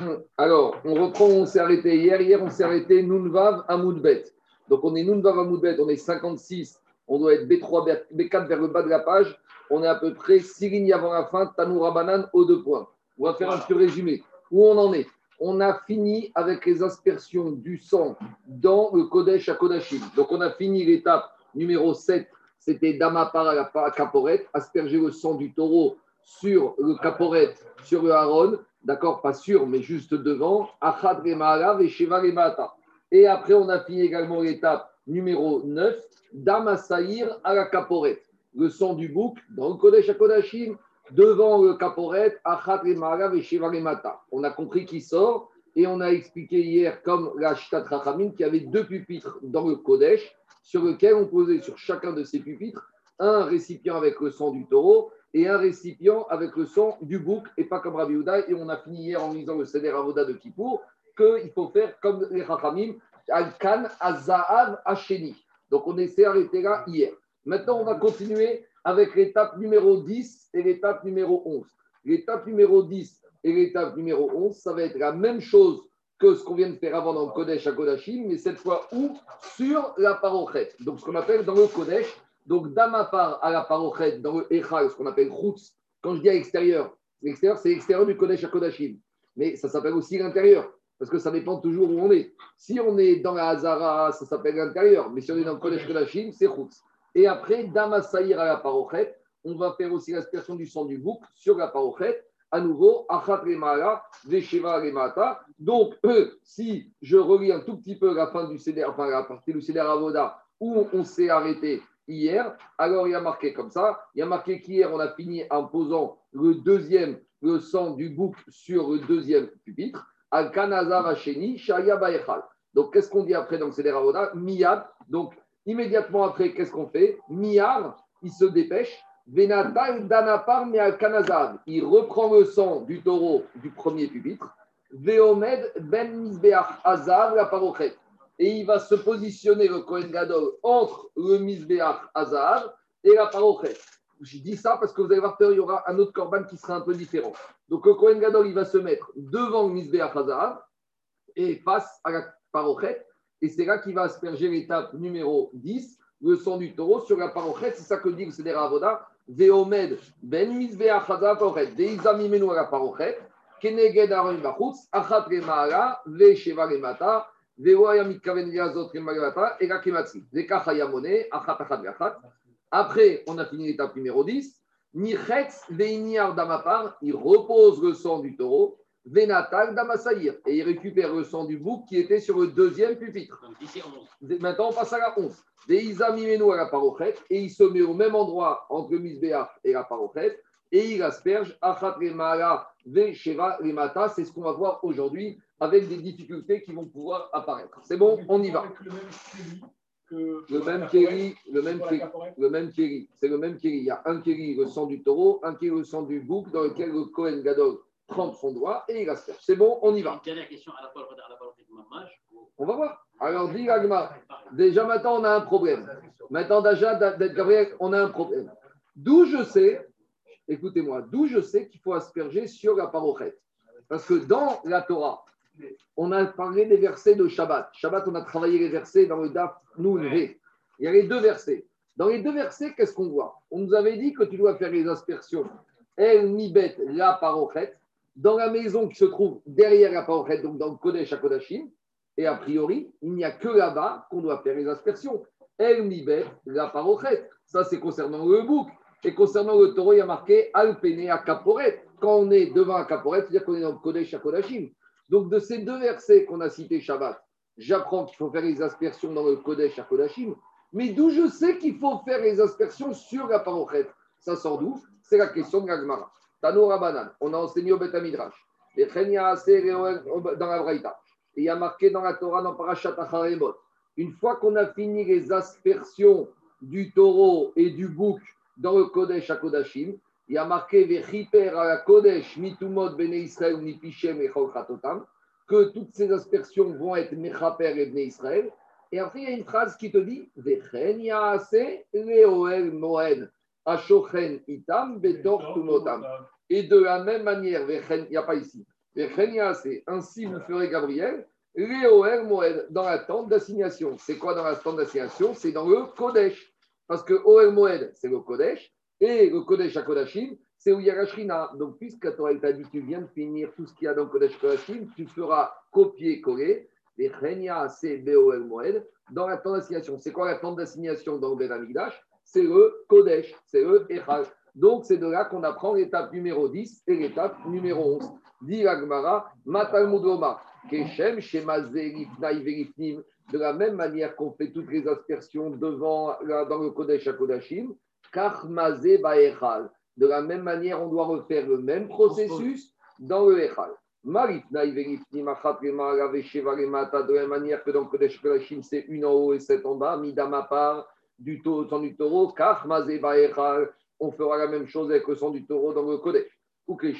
Alors, on reprend, on s'est arrêté hier. Hier, on s'est arrêté Nunvav Amoudbet. Donc, on est Nunvav Amoudbet, on est 56. On doit être B3, B4 vers le bas de la page. On est à peu près 6 lignes avant la fin, Tanoura Banane aux deux points. On va faire un petit résumé. Où on en est? On a fini avec les aspersions du sang dans le Kodesh à Kodashim. Donc, on a fini l'étape numéro 7. C'était Damapar à caporette, asperger le sang du taureau sur le caporette, sur le haron, d'accord, pas sûr, mais juste devant, Achad et Sheva Et après, on a fini également l'étape numéro 9, Damasaïr à la caporette. Le sang du bouc dans le Kodesh Kodashim, devant le caporette, Achad et Sheva On a compris qui sort et on a expliqué hier, comme la Shtat Rachamim, qu'il y avait deux pupitres dans le Kodesh sur lequel on posait sur chacun de ces pupitres un récipient avec le sang du taureau et un récipient avec le sang du bouc et pas comme Rabbi Houda. Et on a fini hier en lisant le Seder Avoda de Kippour qu'il faut faire comme les Chachamim, Al-Kan, Azahav, Hacheni. Donc on s'est arrêté là hier. Maintenant, on va continuer avec l'étape numéro 10 et l'étape numéro 11. L'étape numéro 10 et l'étape numéro 11, ça va être la même chose que ce qu'on vient de faire avant dans le Kodesh à Kodashim, mais cette fois où? Sur la parochet. Donc ce qu'on appelle dans le Kodesh, donc d'Amapar à la parochet, dans le Echal, ce qu'on appelle Chutz, quand je dis à l'extérieur, l'extérieur c'est l'extérieur du Kodesh à Kodashim, mais ça s'appelle aussi l'intérieur, parce que ça dépend toujours où on est. Si on est dans la Hazara, ça s'appelle l'intérieur, mais si on est dans le Kodesh Kodashim, c'est Chutz. Et après, Damasaïr à la parochet, on va faire aussi l'aspersion du sang du bouc sur la parochet, à nouveau, Achat Remala, Vesheva Remata. Donc, si je relis un tout petit peu la fin du CDR, enfin la partie du CDR Avoda, où on s'est arrêté hier, alors il y a marqué comme ça. Il y a marqué qu'hier, on a fini en posant le deuxième, le sang du bouc sur le deuxième pupitre. Al Kanaza Vacheni, Shaya. Donc, qu'est-ce qu'on dit après dans le Avoda Miyad. Donc, immédiatement après, qu'est-ce qu'on fait? Miyar, il se dépêche Danapar Il reprend le sang du taureau du premier pupitre. Veomed Ben Misbeach Azav la parochet. Et il va se positionner le Kohen Gadol entre le Misbeach Azav et la parochet. Je dis ça parce que vous allez voir il y aura un autre korban qui sera un peu différent. Donc le Kohen Gadol, il va se mettre devant le Misbeach Azav et face à la parochet. Et c'est là qu'il va asperger l'étape numéro 10, le sang du taureau sur la parochet. C'est ça que dit le Seder Avoda. Veomed ben mizbeach hazav parochet, deizami menu ala parochet, keneged aron bachutz, achat remata, Après, on a fini l'étape numéro 10. Nichetz veiniar damapar, il repose le sang du taureau. Venatal Damasaïr. Et il récupère le sang du bouc qui était sur le deuxième pupitre. Maintenant, on passe à la 11. Deisa Mimeno à la. Et il se met au même endroit entre le Misbéach et la parochet. Et il asperge Achat Remala Ve Sheva Remata. C'est ce qu'on va voir aujourd'hui avec des difficultés qui vont pouvoir apparaître. C'est bon, on y va. Le même kéri, le même kéri, le même kéri, c'est le même kéri. Il y a un kéri, le sang du taureau, un kéri, le sang du bouc, dans lequel le Kohen Gadol prendre son doigt et il asperge. C'est bon, on y va. Une dernière question à la fois, à la fois On va voir. Alors, dit Agma, déjà maintenant on a un problème. Maintenant, déjà, Gabriel, on a un problème. D'où je sais, écoutez-moi, d'où je sais qu'il faut asperger sur la parochette? Parce que dans la Torah, on a parlé des versets de Shabbat. Shabbat, on a travaillé les versets dans le Daf Nun Il y a les deux versets. Dans les deux versets, qu'est-ce qu'on voit? On nous avait dit que tu dois faire les aspersions. El Nibet, la parochette dans la maison qui se trouve derrière la parochet, donc dans le Kodesh à Kodashim, et a priori, il n'y a que là-bas qu'on doit faire les aspersions. El Mibet, la parochet. Ça, c'est concernant le bouc. Et concernant le taureau, il y a marqué Alpene à Kaporet. Quand on est devant un Kaporet, c'est-à-dire qu'on est dans le Kodesh à Kodashim. Donc, de ces deux versets qu'on a cités Shabbat, j'apprends qu'il faut faire les aspersions dans le Kodesh à Kodashim. Mais d'où je sais qu'il faut faire les aspersions sur la parochet Ça sort d'où? C'est la question de l'Agmara. Tanoura Banan, on a enseigné au Beth Midrash. Et dans la Braïta. Et il y a marqué dans la Torah, dans Parashat Acharemot, une fois qu'on a fini les aspersions du taureau et du bouc dans le Kodesh à Kodashim, il y a marqué Vechiper à la Kodesh, Mitumot Bene Israël, Nipichem et que toutes ces aspersions vont être Mechaper et Bene Israël. Et après, il y a une phrase qui te dit Vechen Yaase Leoel Moen. Ashochen itam bedor tumotam. Et de la même manière, il n'y a pas ici. Ainsi vous ferez Gabriel, Léoer Moed, dans la tente d'assignation. C'est quoi dans la tente d'assignation? C'est dans le Kodesh. Parce que Oer Moed, c'est le Kodesh, et le Kodesh à Kodashim, c'est où il y a la Shrina. Donc, puisque Torah t'a dit tu viens de finir tout ce qu'il y a dans le Kodesh Kodashim, tu feras copier-coller les Chenia, c'est Boel Moed, dans la tente d'assignation. C'est quoi la tente d'assignation dans le Amigdash C'est le Kodesh, c'est le Echal. Donc, c'est de là qu'on apprend l'étape numéro 10 et l'étape numéro 11. Dit Agmara, Matal Mudoma, Keshem, de la même manière qu'on fait toutes les aspersions devant, dans le Kodesh à Kodashim. De la même manière, on doit refaire le même processus dans le Echal. De la même manière que dans Kodesh Kodashim, c'est une en haut et sept en bas, Midama part du taureau, du taureau, on fera la même chose avec le sang du taureau dans le Kodesh. De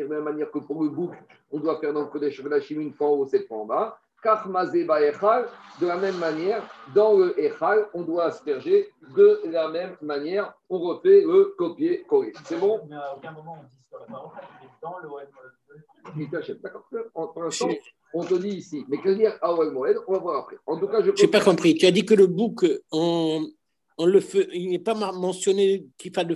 la même manière que pour le bouc, on doit faire dans le Kodesh une fois ou sept fois en bas. De la même manière, dans le Echal, on doit asperger de la même manière. On refait le copier-coller. C'est bon? Mais à aucun moment on dit sur la parole, dans le D'accord. Pour l'instant, on te dit ici. Mais que dire à Moed? On va voir après. En tout cas, je. n'ai pas compris. Tu as dit que le bouc, on, on le fait, il n'est pas mentionné qu'il fallait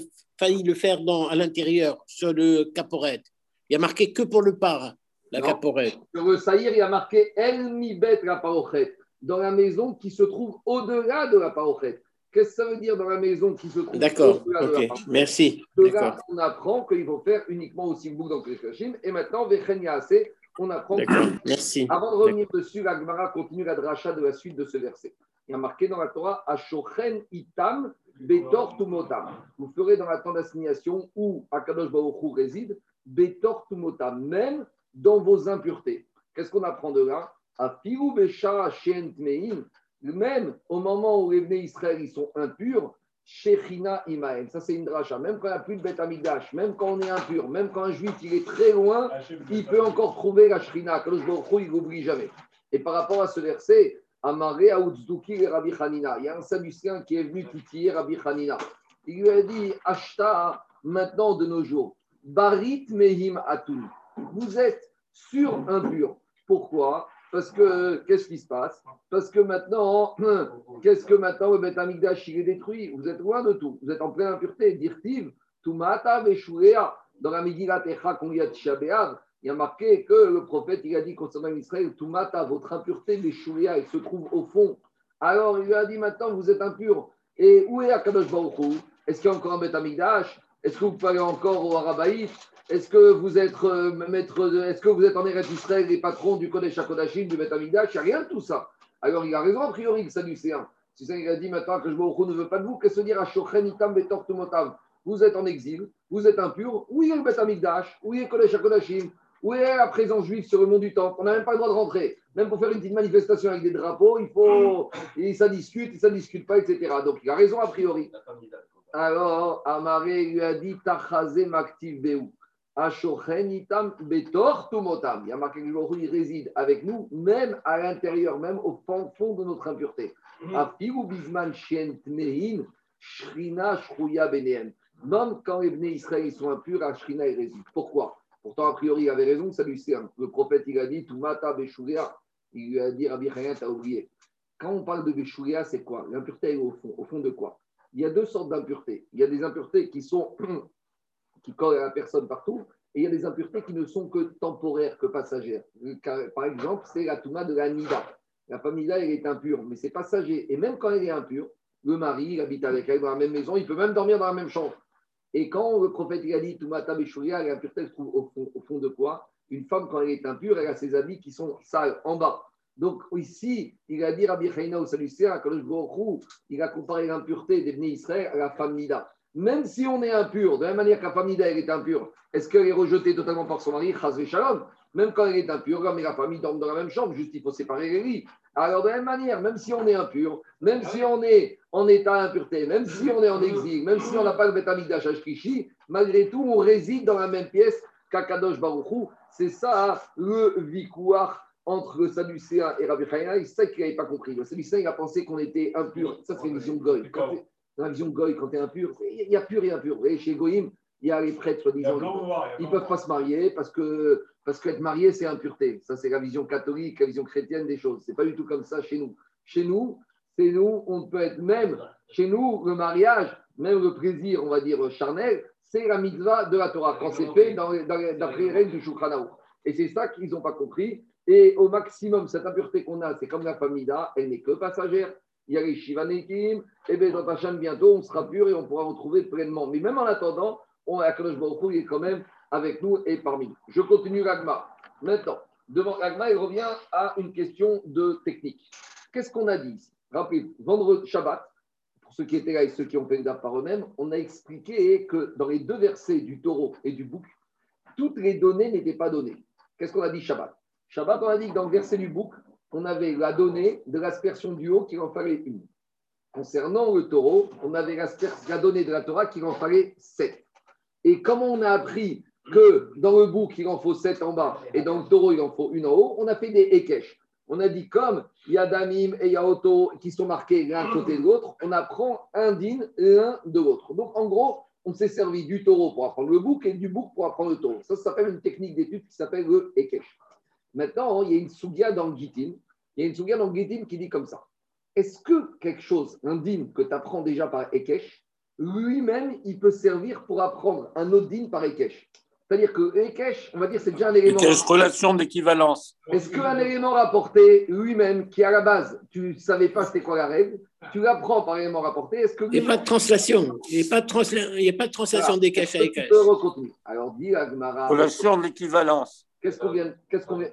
le faire dans, à l'intérieur, sur le caporette. Il y a marqué que pour le par, la caporette. Sur le saïr, il y a marqué El Mibet la parochet, dans la maison qui se trouve au-delà de la parochet. Qu'est-ce que ça veut dire dans la maison qui se trouve D'accord, ok, merci. De là, on apprend qu'il faut faire uniquement aussi bouc dans le Keshim. Et maintenant, assez on apprend. Merci. Avant de revenir dessus, la Gemara continue la dracha de la suite de ce verset. Il y a marqué dans la Torah Ashochen itam betor tumotam. Vous ferez dans la temps d'assignation où Akadosh Baruch réside betor tumotam, même dans vos impuretés. Qu'est-ce qu'on apprend de là? Même au moment où les Bnei Israël ils sont impurs, Shechina Imaem. Ça, c'est une dracha. Même quand il n'y a plus de amidash, même quand on est impur, même quand un juif il est très loin, il peut encore trouver la Shrina. Kadosh Baruch il n'oublie jamais. Et par rapport à ce verset, Amaré et Rabbi Hanina, il y a un Sadducien qui est venu titiller Rabbi Hanina. Il lui a dit Ashta, maintenant de nos jours, Barit Mehim Atun. Vous êtes sur impur. Pourquoi? Parce que qu'est-ce qui se passe? Parce que maintenant, qu'est-ce que maintenant le Beth Amigdash il est détruit? Vous êtes loin de tout. Vous êtes en pleine impureté. Dirtiv, Tumata Veshurea, dans la Megillat Echa qu'on y a il y a marqué que le prophète il a dit concernant Israël, Tumata, votre impureté Veshurea, elle se trouve au fond. Alors il lui a dit maintenant vous êtes impur. Et où est Akadosh Baruch Est-ce qu'il y a encore un Beth Est-ce que vous pouvez aller encore au Arabaït? Est-ce que vous êtes euh, maître de, est-ce que vous êtes en Eretz Israël et patron du Kodesh HaKodashim, du Bet Il n'y a rien de tout ça. Alors il a raison a priori, le Sadducéen. Si ça il a dit maintenant que je ne veux pas de vous, qu'est-ce que dire Ashochen Itam Betor Vous êtes en exil, vous êtes impur. Où est le Bet Où est le Kodesh HaKodashim? Où est la présence juive sur le monde du temple? On n'a même pas le droit de rentrer. Même pour faire une petite manifestation avec des drapeaux, il faut. Et ça discute, ça ne discute pas, etc. Donc il a raison a priori. Alors, Amaré lui a dit Tachaze Maktiv Beou. Betor Tumotam. Il y a marqué que il réside avec nous, même à l'intérieur, même au fond, de notre impureté. Afiru Bisman Mehin, Shrina Shruya Benehem. Même quand les Bnei Israël sont impurs, la Shrina réside. Pourquoi? Pourtant, a priori, il avait raison, ça lui sert. Le prophète, il a dit Tumata Beshuria. Il lui a dit Rabbi Chayan, t'as oublié. Quand on parle de Beshuria, c'est quoi? L'impureté est au fond. Au fond de quoi? Il y a deux sortes d'impuretés. Il y a des impuretés qui sont qui collent à la personne partout, et il y a des impuretés qui ne sont que temporaires, que passagères. Par exemple, c'est la touma de la nida. La femme nida, elle est impure, mais c'est passager. Et même quand elle est impure, le mari, il habite avec elle dans la même maison, il peut même dormir dans la même chambre. Et quand le prophète il a dit Toumata Beshuria, l'impureté se trouve au fond, de quoi? Une femme, quand elle est impure, elle a ses habits qui sont sales en bas. Donc ici, il a dit Rabbi Chaina au Salucéen, il a comparé l'impureté des Israël à la femme Nida même si on est impur, de la même manière que la famille elle est impure, est-ce qu'elle est rejetée totalement par son mari Shalom? Même quand elle est impure, la famille dorment dans la même chambre, juste il faut séparer les lits. Alors, de la même manière, même si on est impur, même si on est en état d'impureté, même si on est en exil, même si on n'a pas le bétamigdash Kishi, malgré tout, on réside dans la même pièce qu'Akadosh Baruchou. C'est ça le victoire entre le Sadducéen et Rabbi Chaim. C'est ça qu'il n'avait pas compris. Le Sadducéen, il a pensé qu'on était impur. Ça, c'est une vision de. Dans la vision Goy, quand tu es impur, il y a pur et impur. Et chez Goïm, il y a les prêtres, soi-disant, ils ne peuvent pas se marier parce que parce qu'être marié, c'est impureté. Ça, c'est la vision catholique, la vision chrétienne des choses. C'est pas du tout comme ça chez nous. Chez nous, c'est nous, on peut être même, chez nous, le mariage, même le plaisir, on va dire, charnel, c'est la mitzvah de la Torah, quand c'est fait dans, d'après les règles du Shulchan Et c'est ça qu'ils n'ont pas compris. Et au maximum, cette impureté qu'on a, c'est comme la famille elle n'est que passagère. Il y a les Shivanekim, et bien dans Hachem, bientôt, on sera pur et on pourra retrouver pleinement. Mais même en attendant, on, Akadosh Baruch est quand même avec nous et parmi nous. Je continue l'agma. Maintenant, devant l'agma, il revient à une question de technique. Qu'est-ce qu'on a dit Rappelez, vendredi Shabbat, pour ceux qui étaient là et ceux qui ont fait le par eux-mêmes, on a expliqué que dans les deux versets du taureau et du bouc, toutes les données n'étaient pas données. Qu'est-ce qu'on a dit Shabbat? Shabbat, on a dit que dans le verset du bouc, on avait la donnée de l'aspersion du haut qu'il en fallait une. Concernant le taureau, on avait la donnée de la Torah qu'il en fallait sept. Et comme on a appris que dans le bouc, il en faut sept en bas et dans le taureau, il en faut une en haut, on a fait des ékesh. On a dit comme il y a Damim et Yaoto qui sont marqués l'un côté de l'autre, on apprend un din l'un de l'autre. Donc en gros, on s'est servi du taureau pour apprendre le bouc et du bouc pour apprendre le taureau. Ça, s'appelle une technique d'étude qui s'appelle le Ekesh. Maintenant, il y a une sougia dans le Gitin. Il y a une sougia dans le Gitin qui dit comme ça. Est-ce que quelque chose, un din que tu apprends déjà par Ekesh, lui-même, il peut servir pour apprendre un autre din par Ekesh c'est-à-dire que Ekech, on va dire, c'est déjà un élément. Ekech, relation d'équivalence. Est-ce qu'un élément rapporté lui-même, qui à la base, tu ne savais pas c'était quoi la règle, tu l'apprends par élément rapporté, est-ce que. Il n'y a pas de translation. Il n'y a pas de, transla... a pas de translation d'Ekech à Ekech. Alors, dis Agmara. Relation d'équivalence. Qu'est-ce qu'on vient, qu'est-ce qu'on vient,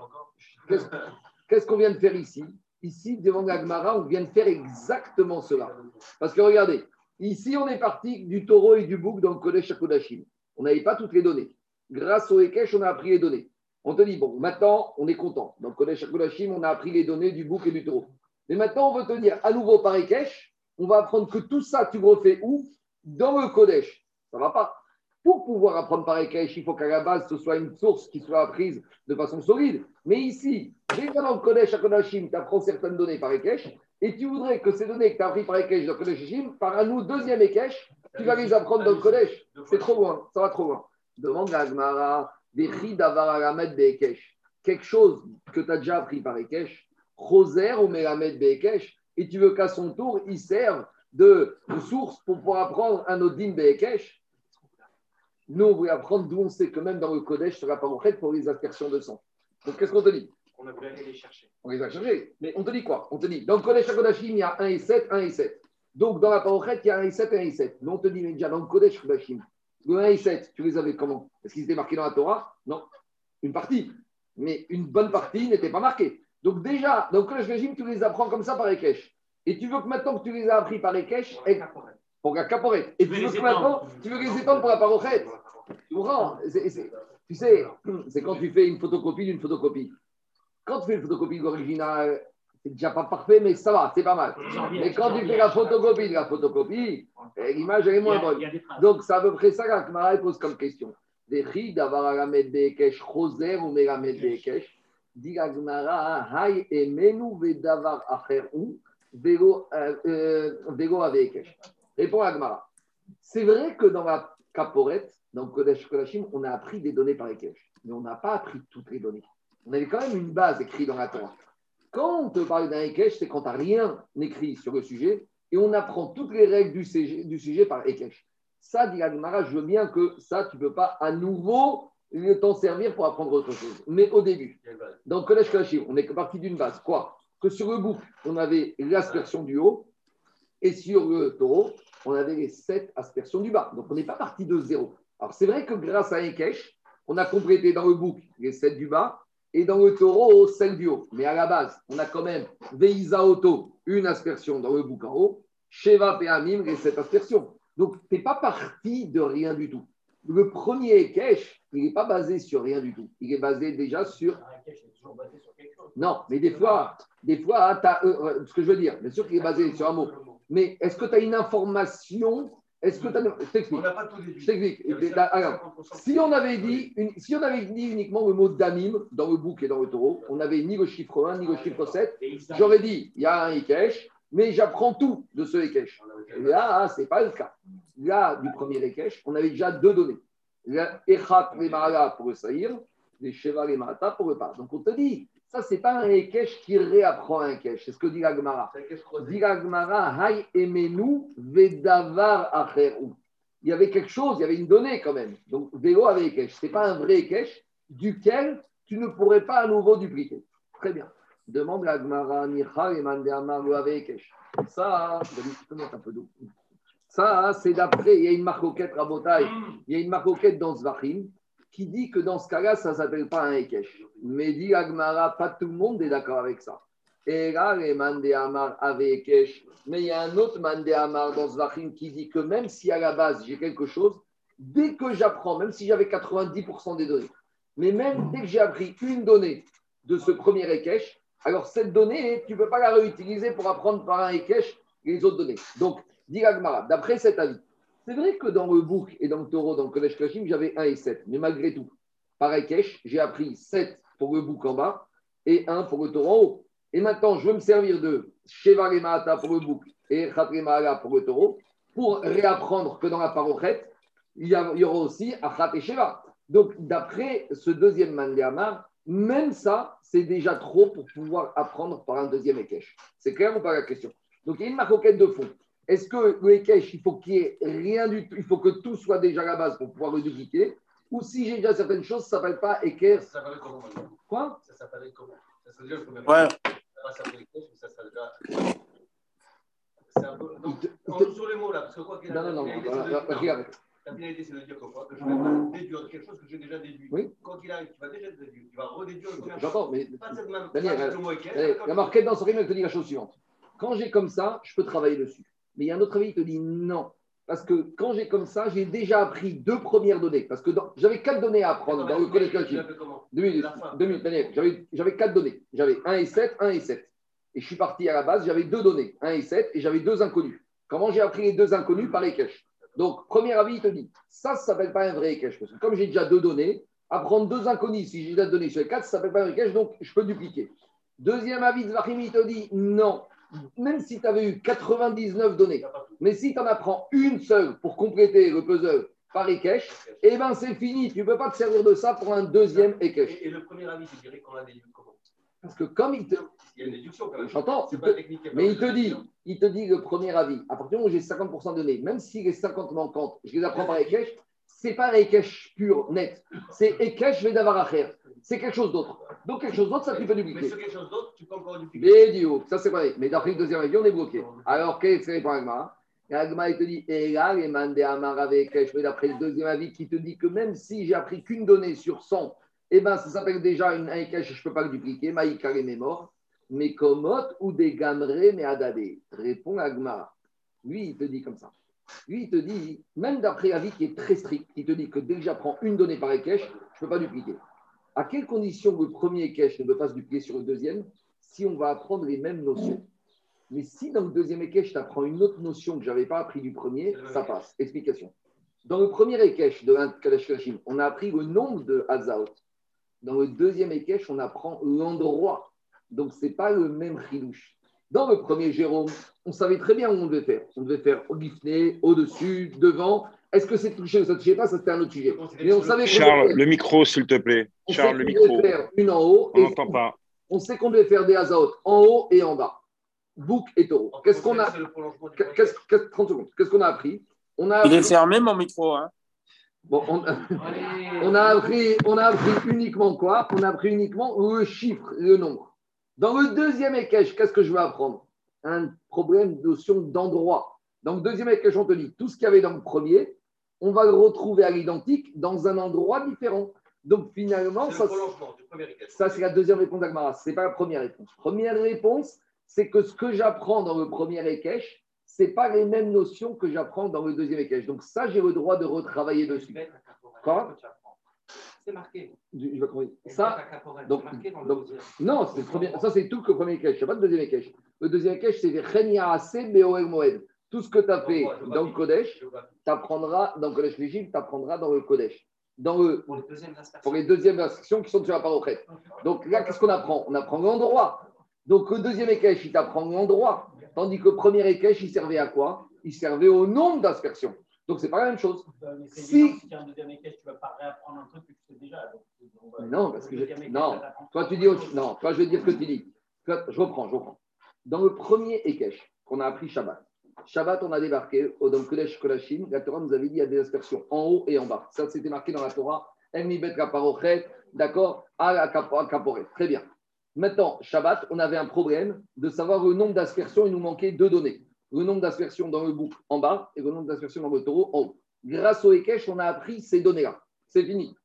qu'est-ce, qu'on vient de faire ici? Ici, devant l'Agmara, on vient de faire exactement cela. Parce que regardez, ici, on est parti du taureau et du bouc dans le Kodesh Kodashim. On n'avait pas toutes les données grâce au Ekech, on a appris les données. On te dit, bon, maintenant, on est content. Donc, Kodesh Kodashim, on a appris les données du bouc et du taureau. Mais maintenant, on veut te dire, à nouveau par Ekech, on va apprendre que tout ça, tu le refais où? Dans le Kodesh. Ça ne va pas. Pour pouvoir apprendre par Ekech, il faut qu'à la base, ce soit une source qui soit apprise de façon solide. Mais ici, déjà dans le Kodesh Kodashim, tu apprends certaines données par Ekech, et tu voudrais que ces données que tu as apprises par Ekech dans le Kodesh par un nous deuxième Ekech, tu vas les apprendre dans le Kodesh. C'est trop loin, ça va trop loin. Demande à Agmara, quelque chose que tu as déjà appris par Ekech, Roser ou Melamed Bekesh, et tu veux qu'à son tour, il serve de, source pour pouvoir apprendre un Odin Bekesh. Nous, on veut apprendre d'où on sait que même dans le Kodesh, sur la parochet pour les aspersions de sang. Donc, qu'est-ce qu'on te dit? On a voulu les chercher. On les a cherchés. Mais on te dit quoi? On te dit, dans le Kodesh Kodashim, il y a 1 et 7, 1 et 7. Donc, dans la parochet, il y a 1 et 7, 1 et 7. Mais on te dit, mais déjà, dans le Kodesh Kodashim, le 1 et 7, tu les avais comment? Est-ce qu'ils étaient marqués dans la Torah? Non. Une partie. Mais une bonne partie n'était pas marquée. Donc déjà, dans le collège régime, tu les apprends comme ça par Ekech. Et tu veux que maintenant que tu les as appris par Ekech, pour la caporette. Et tu veux que maintenant, tu veux les étendre pour la parochette. Tu comprends Tu sais, c'est quand tu fais une photocopie d'une photocopie. Quand tu fais une photocopie de l'original, c'est déjà pas parfait, mais ça va, c'est pas mal. Mais quand tu fais la photocopie de la photocopie, eh, l'image est moins bonne. Donc, c'est à peu près ça que Mara pose comme question. Des ri d'avoir à la mettre des kesh, roser ou la mettre des kesh. Dit hay emenu vedavar acher ou, vego euh, euh, avec kesh. Répond Agmara. C'est vrai que dans la caporette, dans le Kodesh Kodashim, on a appris des données par les kesh, mais on n'a pas appris toutes les données. On avait quand même une base écrite dans la Torah. Quand on te parle d'un Ekech, c'est quand tu n'as rien écrit sur le sujet et on apprend toutes les règles du sujet, par Ekech. Ça, dit Agmara, je veux bien que ça, tu ne peux pas à nouveau t'en servir pour apprendre autre chose. Mais au début, dans collège Kalachim, on est parti d'une base. Quoi? Que sur le bouc, on avait l'aspersion du haut et sur le taureau, on avait les sept aspersions du bas. Donc on n'est pas parti de zéro. Alors c'est vrai que grâce à Ekech, on a complété dans le bouc les sept du bas et dans le taureau, celle du haut. Mais à la base, on a quand même Veiza Auto, une aspersion dans le bouc en haut, Sheva Peamim, et cette aspersion. Donc, tu n'es pas parti de rien du tout. Le premier Kesh, il n'est pas basé sur rien du tout. Il est basé déjà sur. Non, mais des fois, des fois, as, euh, euh, ce que je veux dire, bien sûr qu'il est basé sur un mot. Mais est-ce que tu as une information est-ce que tu as. Je t'explique. Je t'explique. Si on avait dit, si on avait dit uniquement le mot damim dans le bouc et dans le taureau, on n'avait ni le chiffre 1 ni le chiffre 7. J'aurais dit, il y a un Ikesh, mais j'apprends tout de ce Ikesh. Et là, ce n'est pas le cas. Là, du premier Ikesh, on avait déjà deux données. Echat les Maala pour le Saïr, les Sheva les Mata pour le Par. Donc on te dit, ça, c'est pas un Ekech qui réapprend un Ekech. C'est ce que dit la Gemara. Dit la Gemara, Hay emenu vedavar. Il y avait quelque chose, il y avait une donnée quand même. Donc, Vélo avec Ekech. Ce n'est pas un vrai Ekech duquel tu ne pourrais pas à nouveau dupliquer. Très bien. Demande la Gemara, et Ekech. Ça, un peu d'eau. Ça, c'est d'après, il y a une marcoquette rabotaille, il y a une marcoquette dans Zvachim qui dit que dans ce cas-là, ça ne s'appelle pas un Ekech. Mais dit Agmara, pas tout le monde est d'accord avec ça. Et là, les Mandéamar avec Ekech. Mais il y a un autre Mandéamar dans Zvachim qui dit que même si à la base j'ai quelque chose, dès que j'apprends, même si j'avais 90% des données, mais même dès que j'ai appris une donnée de ce premier Ekech, alors cette donnée, tu ne peux pas la réutiliser pour apprendre par un Ekech les autres données. Donc, dit Agmara, d'après cet avis, c'est vrai que dans le book et dans le taureau, dans le collège Kashim, j'avais 1 et 7. Mais malgré tout, par Ekech, j'ai appris 7 pour le book en bas et 1 pour le taureau en haut. Et maintenant, je veux me servir de Sheva Remata pour le book et Khat pour le taureau pour réapprendre que dans la parochet, il y, a- il y aura aussi Achat et Sheva. Donc, d'après ce deuxième Mandéamar, même ça, c'est déjà trop pour pouvoir apprendre par un deuxième Ekech. C'est clair ou pas la question? Donc, il y a une maroquette de fond. Est-ce que le Ekech, il faut qu'il n'y ait rien du tout, il faut que tout soit déjà à la base pour pouvoir le dupliquer? Ou si j'ai déjà certaines choses, ça ne s'appelle pas Ekech Ça s'appelait comment Quoi? Ça s'appelait comment? Ça serait déjà le premier. Ouais. Ça va s'appeler quelque chose, mais ça serait déjà. C'est un peu. Donc, Il il on joue sur les mots là, parce que quoi qu'il Non, non, non, la non, finalité, non, c'est de- dire que quoi Que je vais pas déduire quelque chose que j'ai déjà déduit. Oui. Quoi qu'il arrive, tu vas déjà déduire. Tu vas redéduire le premier. J'entends, mais Pas cette même. Daniel, Eh, d'accord, la marquette dans son rime, elle te dit la chose suivante. Quand j'ai comme ça, je peux travailler dessus. Mais il y a un autre avis qui te dit non. Parce que quand j'ai comme ça, j'ai déjà appris deux premières données. Parce que dans- j'avais quatre données à apprendre dans le collège calcul. Deux minutes, deux. J'avais, quatre données. J'avais 1 et 7, 1 et 7. Et je suis parti à la base, j'avais deux données, 1 et 7, et j'avais deux inconnus. Comment j'ai appris les deux inconnus Par Ekech. Donc, premier avis, il te dit, ça, ça ne s'appelle pas un vrai Ekech. Parce que comme j'ai déjà deux données, apprendre deux inconnus, si j'ai déjà donné sur les quatre, ça ne s'appelle pas un vrai Ekech, donc je peux dupliquer. Deuxième avis de Zvachim, il te dit, non. Même si tu avais eu 99 données, mais si tu en apprends une seule pour compléter le puzzle par Ekech, eh bien c'est fini. Tu ne peux pas te servir de ça pour un deuxième Ekech. Et, et le premier avis, tu dirais qu'on a déduit comment? Parce que comme il te, Il y a une déduction quand même. J'entends, C'est il pas te- technique. mais il te dit, il te dit le premier avis. À partir du moment où j'ai 50% de données, même si les 50 manquantes, je les apprends par Ekech, c'est pas un Ekech pur, net. C'est Ekech Vedavaracher. C'est quelque chose d'autre. Donc quelque chose d'autre, ça tu peux Mais dupliquer. sur quelque chose d'autre, tu peux encore dupliquer. Bédio, ça c'est vrai. Mais d'après le deuxième avis, on est bloqué. Alors, qu'est-ce que répond Agma Agma, il te dit, et là, les avec mais d'après le deuxième avis qui te dit que même si j'ai appris qu'une donnée sur 100, eh ben, ça s'appelle déjà une, un Ekech, je ne peux pas le dupliquer. Maïkar est mort. Mais komot ou des gamré mais adadé? Répond Agma. Lui, il te dit comme ça. Lui, il te dit, même d'après l'avis qui est très strict, il te dit que dès que j'apprends une donnée par Ekech, je ne peux pas dupliquer. À quelles conditions le premier Ekech ne peut pas se dupliquer sur le deuxième Si on va apprendre les mêmes notions? Mais si dans le deuxième Ekech, tu apprends une autre notion que je n'avais pas appris du premier, ça passe. Explication. Dans le premier Ekech de Kalash on a appris le nombre de Hazaot. Dans le deuxième Ekech, on apprend l'endroit. Donc, ce n'est pas le même chidouche. Dans le premier Jérôme, on savait très bien où on devait faire. On devait faire au Gifné, au-dessus, devant. Est-ce que c'est touché ou ça ne touchait pas Ça, c'était un autre sujet. Mais on savait qu'on Charles, le micro, s'il te plaît. on sait Charles, le qu'on micro. faire une en haut On et n'entend pas. on sait qu'on devait faire des Hazaot en haut et en bas. Bouc et taureau. Qu'est-ce qu'on a Qu'est-ce, qu'est-ce- 30 secondes. Qu'est-ce qu'on a appris? On a Il est fermé, mon micro. Hein. bon, on, a appris, on a appris uniquement quoi? On a appris uniquement le chiffre, le nombre. Dans le deuxième équèche, qu'est-ce que je veux apprendre? Un problème de notion d'endroit. Dans le deuxième équèche, on te dit tout ce qu'il y avait dans le premier, on va le retrouver à l'identique dans un endroit différent. Donc finalement, ça, c'est la deuxième réponse d'Agmara. Ce n'est pas la première réponse. Première réponse, c'est que ce que j'apprends dans le premier Ekech, ce n'est pas les mêmes notions que j'apprends dans le deuxième Ekech. Donc ça, j'ai le droit de retravailler dessus. Quoi C'est marqué. Je- vais. Ça, donc- marqué dans le donc- non, c'est premier- ça c'est tout que le premier Ekech. Il n'y a pas de deuxième Ekech. Le deuxième Ekech, c'est Yaase Beoel Moed. Tout ce que tu as fait dans le Kodesh, tu apprendras dans le Kodesh tu apprendras dans le Kodesh. Dans le, Pour les deuxièmes pour les deuxièmes instructions qui sont sur la parochet. Donc là, qu'est-ce qu'on apprend? On apprend l'endroit. Donc le deuxième Ekech, il t'apprend l'endroit. Tandis que le premier Ekech, il servait à quoi? Il servait au nombre d'aspersions. Donc, c'est pas la même chose. Mais c'est Si- si tu as un deuxième équèche, tu ne vas pas réapprendre un truc que tu sais déjà. donc, on va- Non, parce que je- non. Toi, tu dis autre. Non, toi, je vais dire ce que tu dis. Toi, Je reprends, je reprends. Dans le premier Ekech qu'on a appris Shabbat, Shabbat, on a débarqué au Dom Kodesh Kodashim. La Torah nous avait dit il y a des aspersions en haut et en bas. Ça, c'était marqué dans la Torah. Elmi bet kaparochet, d'accord? À kaporet. Très bien. Maintenant, Shabbat, on avait un problème de savoir le nombre d'aspersions. Il nous manquait deux données. Le nombre d'aspersions dans le bouc en bas et le nombre d'aspersions dans le taureau en haut. Grâce au Ekech, on a appris ces données-là. C'est fini.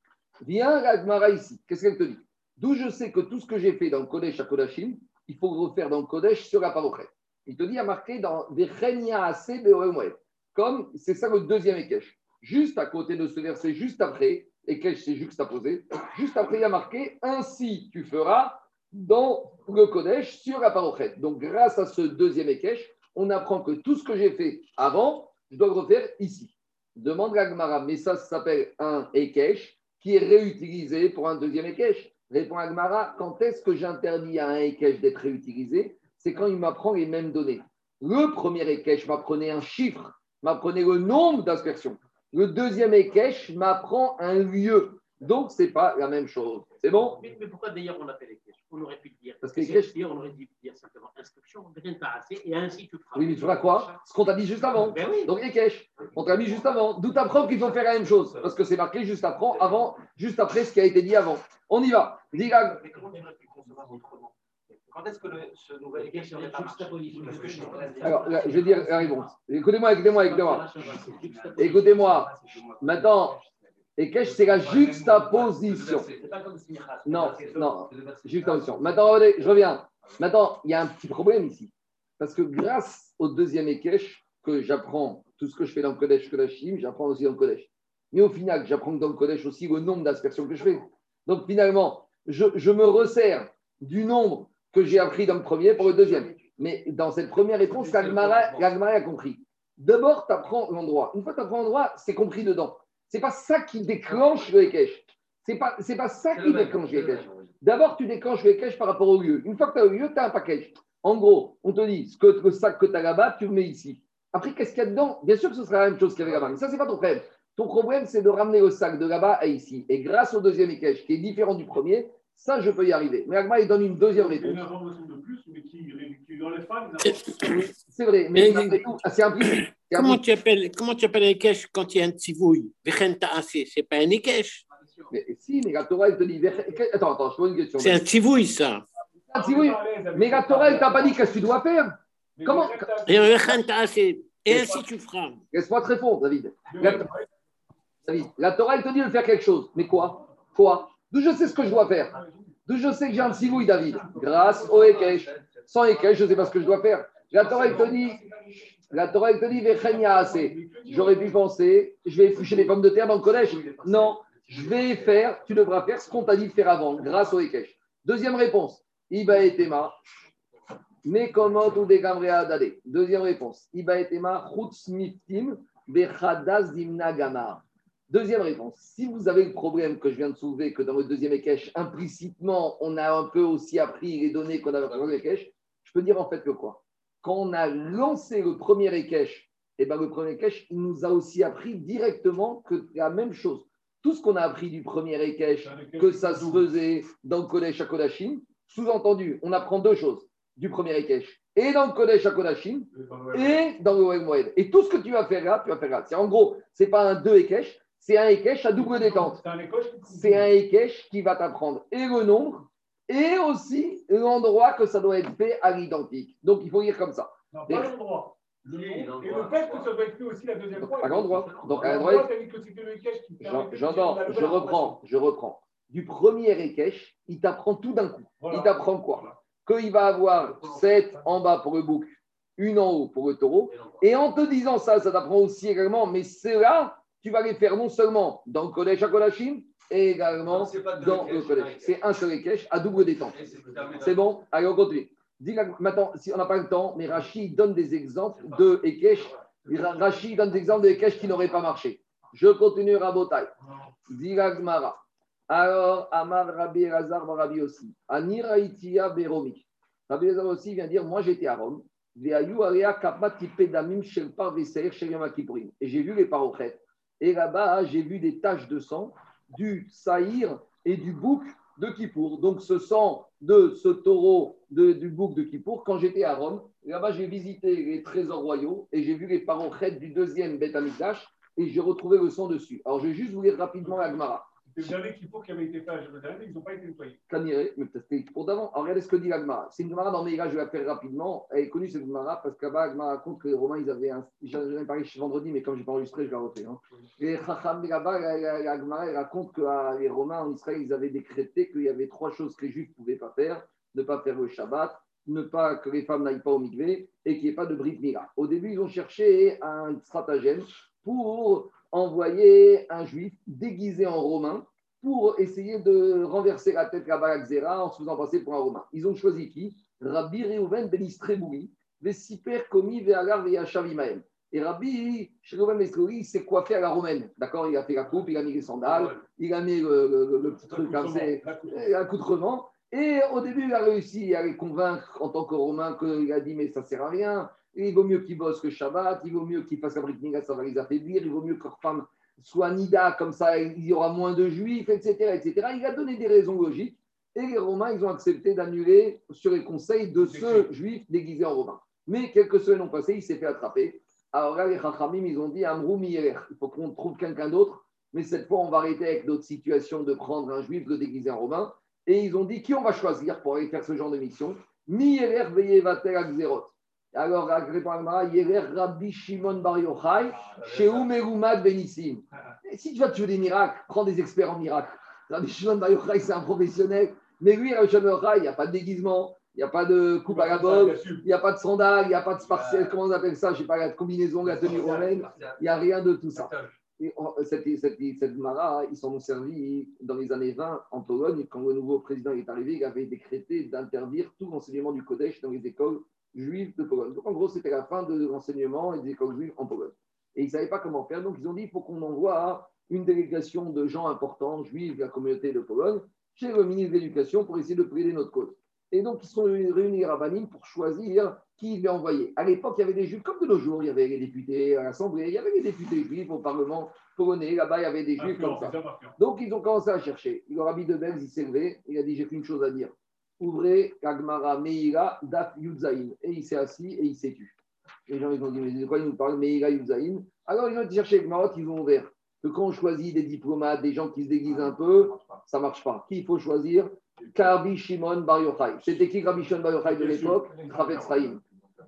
Viens la Gemara ici. Qu'est-ce qu'elle te dit? D'où je sais que tout ce que j'ai fait dans le Kodesh à Kodashim, il faut le refaire dans le Kodesh sur la Parochet. Il te dit à marquer dans Vechenia Ase Beoremoued. Comme c'est ça le deuxième Ekech. Juste à côté de ce verset, juste après, Ekech c'est juxtaposé, juste après il y a marqué Ainsi tu feras dans le Kodesh sur la Parochet. Donc grâce à ce deuxième Ekech, on apprend que tout ce que j'ai fait avant, je dois refaire ici. Demande la Gemara, mais ça, ça s'appelle un Ekech qui est réutilisé pour un deuxième Ekech. Répond Agmara, quand est-ce que j'interdis à un Ekech d'être réutilisé? C'est quand il m'apprend les mêmes données. Le premier Ekech m'apprenait un chiffre, m'apprenait le nombre d'aspersions. Le deuxième Ekech m'apprend un lieu. Donc, ce n'est pas la même chose. C'est bon? Mais, mais pourquoi d'ailleurs on appelle Ekech? On aurait pu dire. Parce que Ekech- on aurait dû dire simplement inscription, rien pas assez, et ainsi tu feras. Oui, mais tu feras quoi? Ce qu'on t'a dit juste avant. Ben oui. Donc, Ekech, on t'a mis juste avant. D'où t'apprends qu'il faut faire la même chose. Parce que c'est marqué juste après, avant, juste après ce qui a été dit avant. On y va. Mais comment tu aurais pu le concevoir autrement? Quand est-ce que le- ce nouvel équilibre n'aurait pas que Alors, là, je vais dire la réponse. Écoutez-moi, écoutez-moi, écoutez-moi. Écoutez-moi. Maintenant, Ekech, c'est la juxtaposition? Non, non, juxtaposition. Maintenant, regardez, je reviens. Maintenant, il y a un petit problème ici. Parce que grâce au deuxième Ekech, que j'apprends tout ce que je fais dans le Kodesh Kodashim, j'apprends aussi dans le Kodesh. Mais au final, j'apprends dans le Kodesh aussi le nombre d'aspersions que je fais. Donc finalement, je, je me resserre du nombre que j'ai appris dans le premier pour le deuxième. Mais dans cette première réponse, l'Agmara a compris. D'abord, tu apprends l'endroit. Une fois que tu apprends l'endroit, c'est compris dedans. Ce n'est pas ça qui déclenche le Ekech. Ce n'est pas, c'est pas ça qui déclenche le Ekech. D'abord, tu déclenches le cache par rapport au lieu. Une fois que tu as le lieu, tu as un package. En gros, on te dit, ce que, le sac que tu as là-bas, tu le mets ici. Après, qu'est-ce qu'il y a dedans? Bien sûr que ce sera la même chose qu'il y avait là-bas. Mais ça, ce n'est pas ton problème. Ton problème, c'est de ramener le sac de là-bas à ici. Et grâce au deuxième équèche, qui est différent du premier, ça, je peux y arriver. Mais Agma, il donne une deuxième a une réponse. information de plus, mais qui, pas. C'est vrai, mais tout, c'est. C'est Comment tu appelles, comment tu appelles un Ekech quand il y a un tzivouille Vechenta assez, c'est pas un Ekech. Mais si, mais la Torah, elle te dit. Attends, attends, je pose une question. C'est un tzivouille, ça. Ah, si oui, mais la Torah, elle t'a pas dit qu'est-ce que tu dois faire. Comment- Et un Vechenta assez, et ainsi tu feras. Laisse-moi te répondre, David. La, David, la Torah, elle te dit de faire quelque chose. Mais quoi? Quoi? D'où je sais ce que je dois faire D'où je sais que j'ai un sivouille, David Grâce au Ekech. Sans Ekech, je ne sais pas ce que je dois faire. La Torah, te dit, la Torah, te dit, assez. J'aurais pu penser, je vais éplucher les pommes de terre dans le collège. Non, je vais faire, tu devras faire ce qu'on t'a dit de faire avant, grâce au Ekech. Deuxième réponse, Iba et Tema. Comment ou des Dade Deuxième réponse, Iba et Tema, Chutz Miftim, Bechadas Gamar. Deuxième réponse, si vous avez le problème que je viens de soulever, que dans le deuxième Ekech, implicitement, on a un peu aussi appris les données qu'on avait dans le premier Ekech, je peux dire en fait que quoi? Quand on a lancé le premier Ekech, et ben le premier Ekech, il nous a aussi appris directement que la même chose. Tout ce qu'on a appris du premier Ekech, que ça se faisait dans le Kodesh à Kodashim, sous-entendu, on apprend deux choses du premier Ekech et dans le Kodesh à Kodashim et dans le Moed. Et tout ce que tu vas faire là, tu vas faire là. C'est en gros, c'est pas un deux Ekech, c'est un Ekech à double détente. C'est un Ekech qui va t'apprendre et le nombre et aussi l'endroit que ça doit être fait à l'identique. Donc il faut lire comme ça. Non, Et- pas l'endroit. Le nom. Et le fait que ça doit être fait aussi la deuxième fois. À l'endroit. Donc à L'endroit, l'endroit, t'as dit que c'était le cache qui j'en- permettait de j'entends, je reprends, je reprends. Du premier Ekech, il t'apprend tout d'un coup. Voilà. Il t'apprend quoi? Qu'il va avoir 7 en bas pour le bouc, une en haut pour le taureau. Et en te disant ça, ça t'apprend aussi également, mais c'est là, tu vas les faire non seulement dans le Kodesh à Kodashim, et également Non, dans le Kodesh. C'est un seul Ekech à double détente. C'est bon Allez, on continue. Maintenant, si on n'a pas le temps, mais Rachid donne des exemples de Ekech. Rachid donne des exemples de Ekech qui n'auraient pas marché. Je continue Rabotai. Dis la Gemara. Alors, Amad Rabbi Elazar Bar Rabbi aussi. Aniraïtia Beromi. Rabbi Elazar aussi vient dire Moi, j'étais à Rome. Et j'ai vu les parochettes. Et là-bas, j'ai vu des taches de sang du saïr et du bouc de Kippour. Donc, ce sang de ce taureau de- du bouc de Kippour, quand j'étais à Rome, là-bas, j'ai visité les trésors royaux et j'ai vu les parochettes du deuxième Beth Amikdash et j'ai retrouvé le sang dessus. Alors, je vais juste vous lire rapidement la Gemara. Le dernier qui faut qui avait été fait à Jérusalem, ils n'ont pas été nettoyés. Mais peut-être c'était pour d'avant. Alors, regardez ce que dit la Gemara. C'est une Gemara dans Meïra, je vais la faire rapidement. Elle est connue, cette Gemara, parce Gemara raconte que les Romains, ils avaient un. J'en ai parlé vendredi, mais comme je n'ai pas enregistré, je la refais. Hein. Les Chacham, là-bas, raconte que ah, les Romains en Israël, ils avaient décrété qu'il y avait trois choses que les Juifs ne pouvaient pas faire ne pas faire le Shabbat, ne pas que les femmes n'aillent pas au mikvé et qu'il n'y ait pas de Brit Mila. Au début, ils ont cherché un stratagème pour envoyer un juif déguisé en romain pour essayer de renverser la tête à Balakzera en se faisant passer pour un romain. Ils ont choisi qui? Rabbi Reuven Ben Istrebouri, Vesiper Komi Veagar Veyashav Imael. Et Rabbi Reuven Ben il s'est coiffé à la romaine. D'accord? Il a fait la coupe, il a mis les sandales, il a mis le, le- le petit truc comme ça, et au début, il a réussi à les convaincre en tant que Romain qu'il a dit mais ça sert à rien. Il vaut mieux qu'ils bossent que Shabbat, il vaut mieux qu'ils fassent la brique Mila, ça va les affaiblir, il vaut mieux que leurs femmes soient Nida, comme ça il y aura moins de juifs, etc., etc. Il a donné des raisons logiques et les Romains, ils ont accepté d'annuler sur les conseils de ce juif déguisé en Romain. Mais quelques semaines ont passé, il s'est fait attraper. Alors là, les Chachamim, ils ont dit Amrou il faut qu'on trouve quelqu'un d'autre, mais cette fois, on va arrêter avec notre situation de prendre un juif, de déguiser en Romain. Et ils ont dit qui on va choisir pour aller faire ce genre de mission? Miyeler Veyevatel Akzerot. Alors, Agmara, Yeler Rabbi Shimon Bar Yochai, Sheu Merumad Benissim. Et si tu vas tuer des miracles, prends des experts en miracles. Rabbi Shimon Bar Yochai, c'est un professionnel. Mais lui, Rabbi Shimon Bar Yochai, il n'y a pas de déguisement, il n'y a pas de coupe à la bogue, il n'y a pas de sandales, il n'y a pas de spartiel, comment on appelle ça Je ne sais pas, la combinaison, la tenue romaine, il n'y a rien de tout ça. Et cette, cette, cette Mara, ils s'en ont servi dans les années 20 en Pologne, quand le nouveau président est arrivé, il avait décrété d'interdire tout l'enseignement du Kodesh dans les écoles juives de Pologne. Donc en gros, c'était la fin de l'enseignement et des écoles juives en Pologne. Et ils ne savaient pas comment faire, donc ils ont dit il faut qu'on envoie une délégation de gens importants, juifs de la communauté de Pologne, chez le ministre de l'Éducation pour essayer de plaider notre cause. Et donc, ils sont réunis à Rabbanim pour choisir qui il va envoyer. À l'époque, il y avait des juifs, comme de nos jours, il y avait les députés à l'Assemblée, il y avait les députés juifs au Parlement polonais, là-bas, il y avait des juifs comme ça. Donc, ils ont commencé à chercher. Le rabbi de Belz, il s'est levé, il a dit J'ai qu'une chose à dire. Ouvrez Agmara Meira Daf Yudzaïn. Et il s'est assis et il s'est tu. Les gens, ils ont dit Mais de quoi il nous parle Meira Yudzaïn? Alors, ils ont été chercher Agmarot, ils ont ouvert. Que quand on choisit des diplomates, des gens qui se déguisent un peu, ça ne marche pas. Qui il faut choisir? Karbi Shimon Bar Yochai. C'était qui Rabbi Shimon Bar Yochai de l'époque? Sraïm.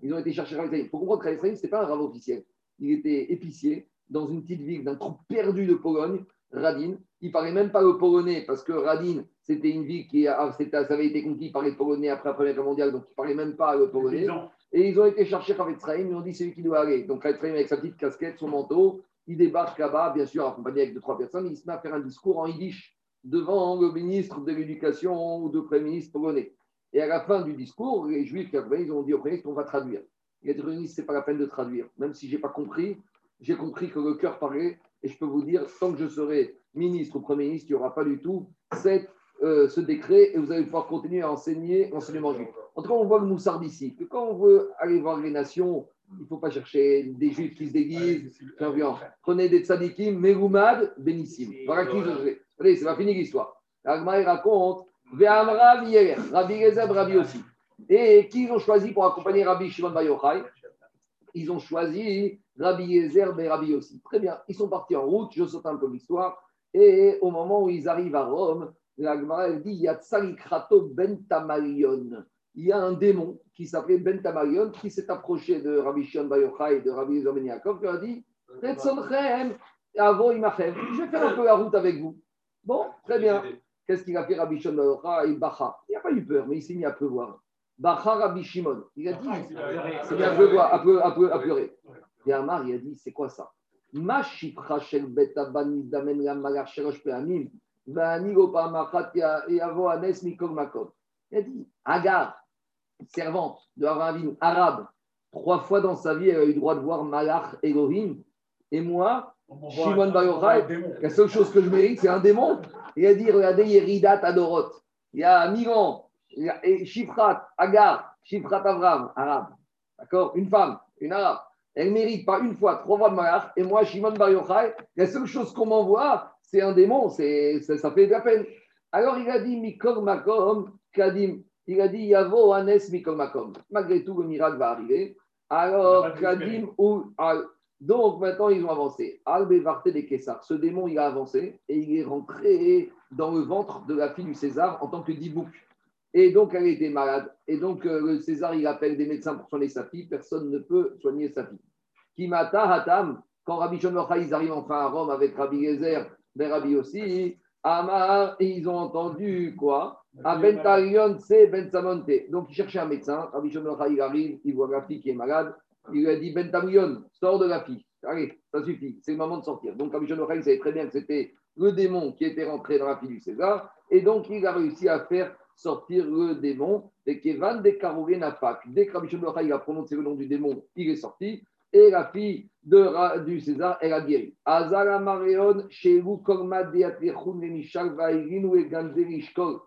Ils ont été chercher Sraïm. Il faut comprendre que Sraïm, ce n'était pas un rave officiel. Il était épicier dans une petite ville d'un trou perdu de Pologne, Radin. Il ne parlait même pas le polonais parce que Radin, c'était une ville qui a- c'était- ça avait été conquis par les Polonais après la Première Guerre mondiale, donc il ne parlait même pas le polonais. Et ils ont été chercher Rafet Sraïm, ils ont dit c'est lui qui doit aller. Donc Rafet Sraïm avec sa petite casquette, son manteau, il débarque là-bas, bien sûr accompagné avec deux, trois personnes, il se met à faire un discours en yiddish devant le ministre de l'Éducation ou le Premier ministre polonais. Et à la fin du discours, les Juifs qui accompagnaient, ils ont dit au Premier ministre, on va traduire. Il a dit, Premier ministre, ce n'est pas la peine de traduire. Même si je n'ai pas compris, j'ai compris que le cœur parlait. Et je peux vous dire, tant que je serai ministre ou Premier ministre, il n'y aura pas du tout cette, euh, ce décret et vous allez pouvoir continuer à enseigner l'enseignement juif. En tout cas, on voit le moussard d'ici, que quand on veut aller voir les nations, il ne faut pas chercher des juifs qui se déguisent. Prenez des tzadikim, Meroumad, Benissim. Voilà qui je. Allez, c'est pas fini l'histoire. L'Agma, il raconte Ve'amra Rabbi Gezeb, Rabbi aussi. Et qui ils ont choisi pour accompagner Rabbi Shimon Bar Yochai? Ils ont choisi Rabbi Yezer et Rabbi aussi. Très bien, ils sont partis en route, je saute un peu l'histoire. Et au moment où ils arrivent à Rome, l'Agma, elle dit Yatsalikrato ben Tamarion. Il y a un démon qui s'appelait Ben Tamarion qui s'est approché de Rabbi Shimon Bar Yochai et de Rabbi Ben Yaakov qui a dit Imachem. Je vais faire un peu la route avec vous. Bon, très bien. Qu'est-ce qu'il a fait Rabbi Shimon Bar Yochai? Il bacha. Il n'a pas eu peur, mais il s'est mis à pleuvoir. Bacha Rabbi Shimon. Il a dit c'est bien à pleuvoir, à pleu- à pleu- à pleurer. Et Amar, il a dit c'est quoi ça? Il a dit Agar, servante de Abraham Avinu, arabe, trois fois dans sa vie, elle a eu le droit de voir Malach Elohim. Et moi, Shimon Bar Yochai, la seule chose que je mérite, c'est un démon. Il a dit, regardez, Yeridat Adorot. Il y a et Shifrat, Agar, Shifrat Avram, arabe. D'accord? Une femme, une arabe, elle mérite pas une fois, trois fois de malach, et moi, Shimon Bar Yochai, la seule chose qu'on m'envoie, c'est un démon, c'est, ça, ça fait de la peine. Alors il a dit, Mikol Makom, Kadim, il a dit, Yavo Anes Mikol Makom. Malgré tout, le miracle va arriver. Alors, Kadim, ou, Al- donc maintenant, ils ont avancé. Al-Bevarte des Kessar, ce démon, il a avancé, et il est rentré dans le ventre de la fille du César en tant que dibouk. Et donc, elle était malade. Et donc, euh, le César, il appelle des médecins pour soigner sa fille. Personne ne peut soigner sa fille. Kimata Hatam, quand Rabbi Shon ils arrivent enfin à Rome avec Rabbi Gezer, ben Rabbi aussi, Amar, ils ont entendu quoi? À Bentalion, c'est Ben Samonte. Donc, ils cherchaient un médecin. Rabbi Shon il arrive, il voit la fille qui est malade. Il lui a dit Bentalion, sors de la fille. Allez, ça suffit, c'est le moment de sortir. Donc, Rabbi Shon il savait très bien que c'était le démon qui était rentré dans la fille du César. Et donc, il a réussi à faire sortir le démon. Et Kevan de Napak. Dès que Rabbi il a prononcé le nom du démon, il est sorti. Et la fille de, du César, elle a guéri. Azara Mareon, Shehu Korma Deatrechun Remishal Vairinu et Ganderishkol.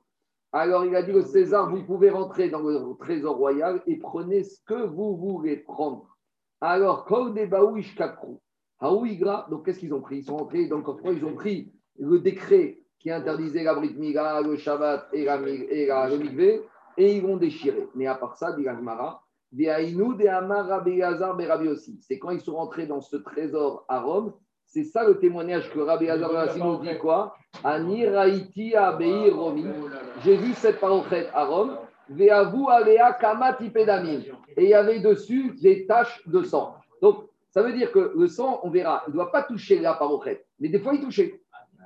Alors il a dit au César, vous pouvez rentrer dans le trésor royal et prenez ce que vous voulez prendre. Alors, Kol Debaou Ishkakru. Haouigra, donc qu'est-ce qu'ils ont pris? Ils sont rentrés dans le coffre, ils ont pris le décret qui interdisait la Brit le Shabbat et, la, et la, le mikvé, et ils vont déchirer. Mais à part ça, dit l'Agmara. C'est quand ils sont rentrés dans ce trésor à Rome, c'est ça le témoignage que Rabbi Rabbi nous dit quoi? Ani Raiti Abei Romi. J'ai vu cette parochet à Rome. Ve'avu Alea Kamati Pedamim. Et il y avait dessus des taches de sang. Donc, ça veut dire que le sang, on verra, il ne doit pas toucher la parochet. Mais des fois, il touchait.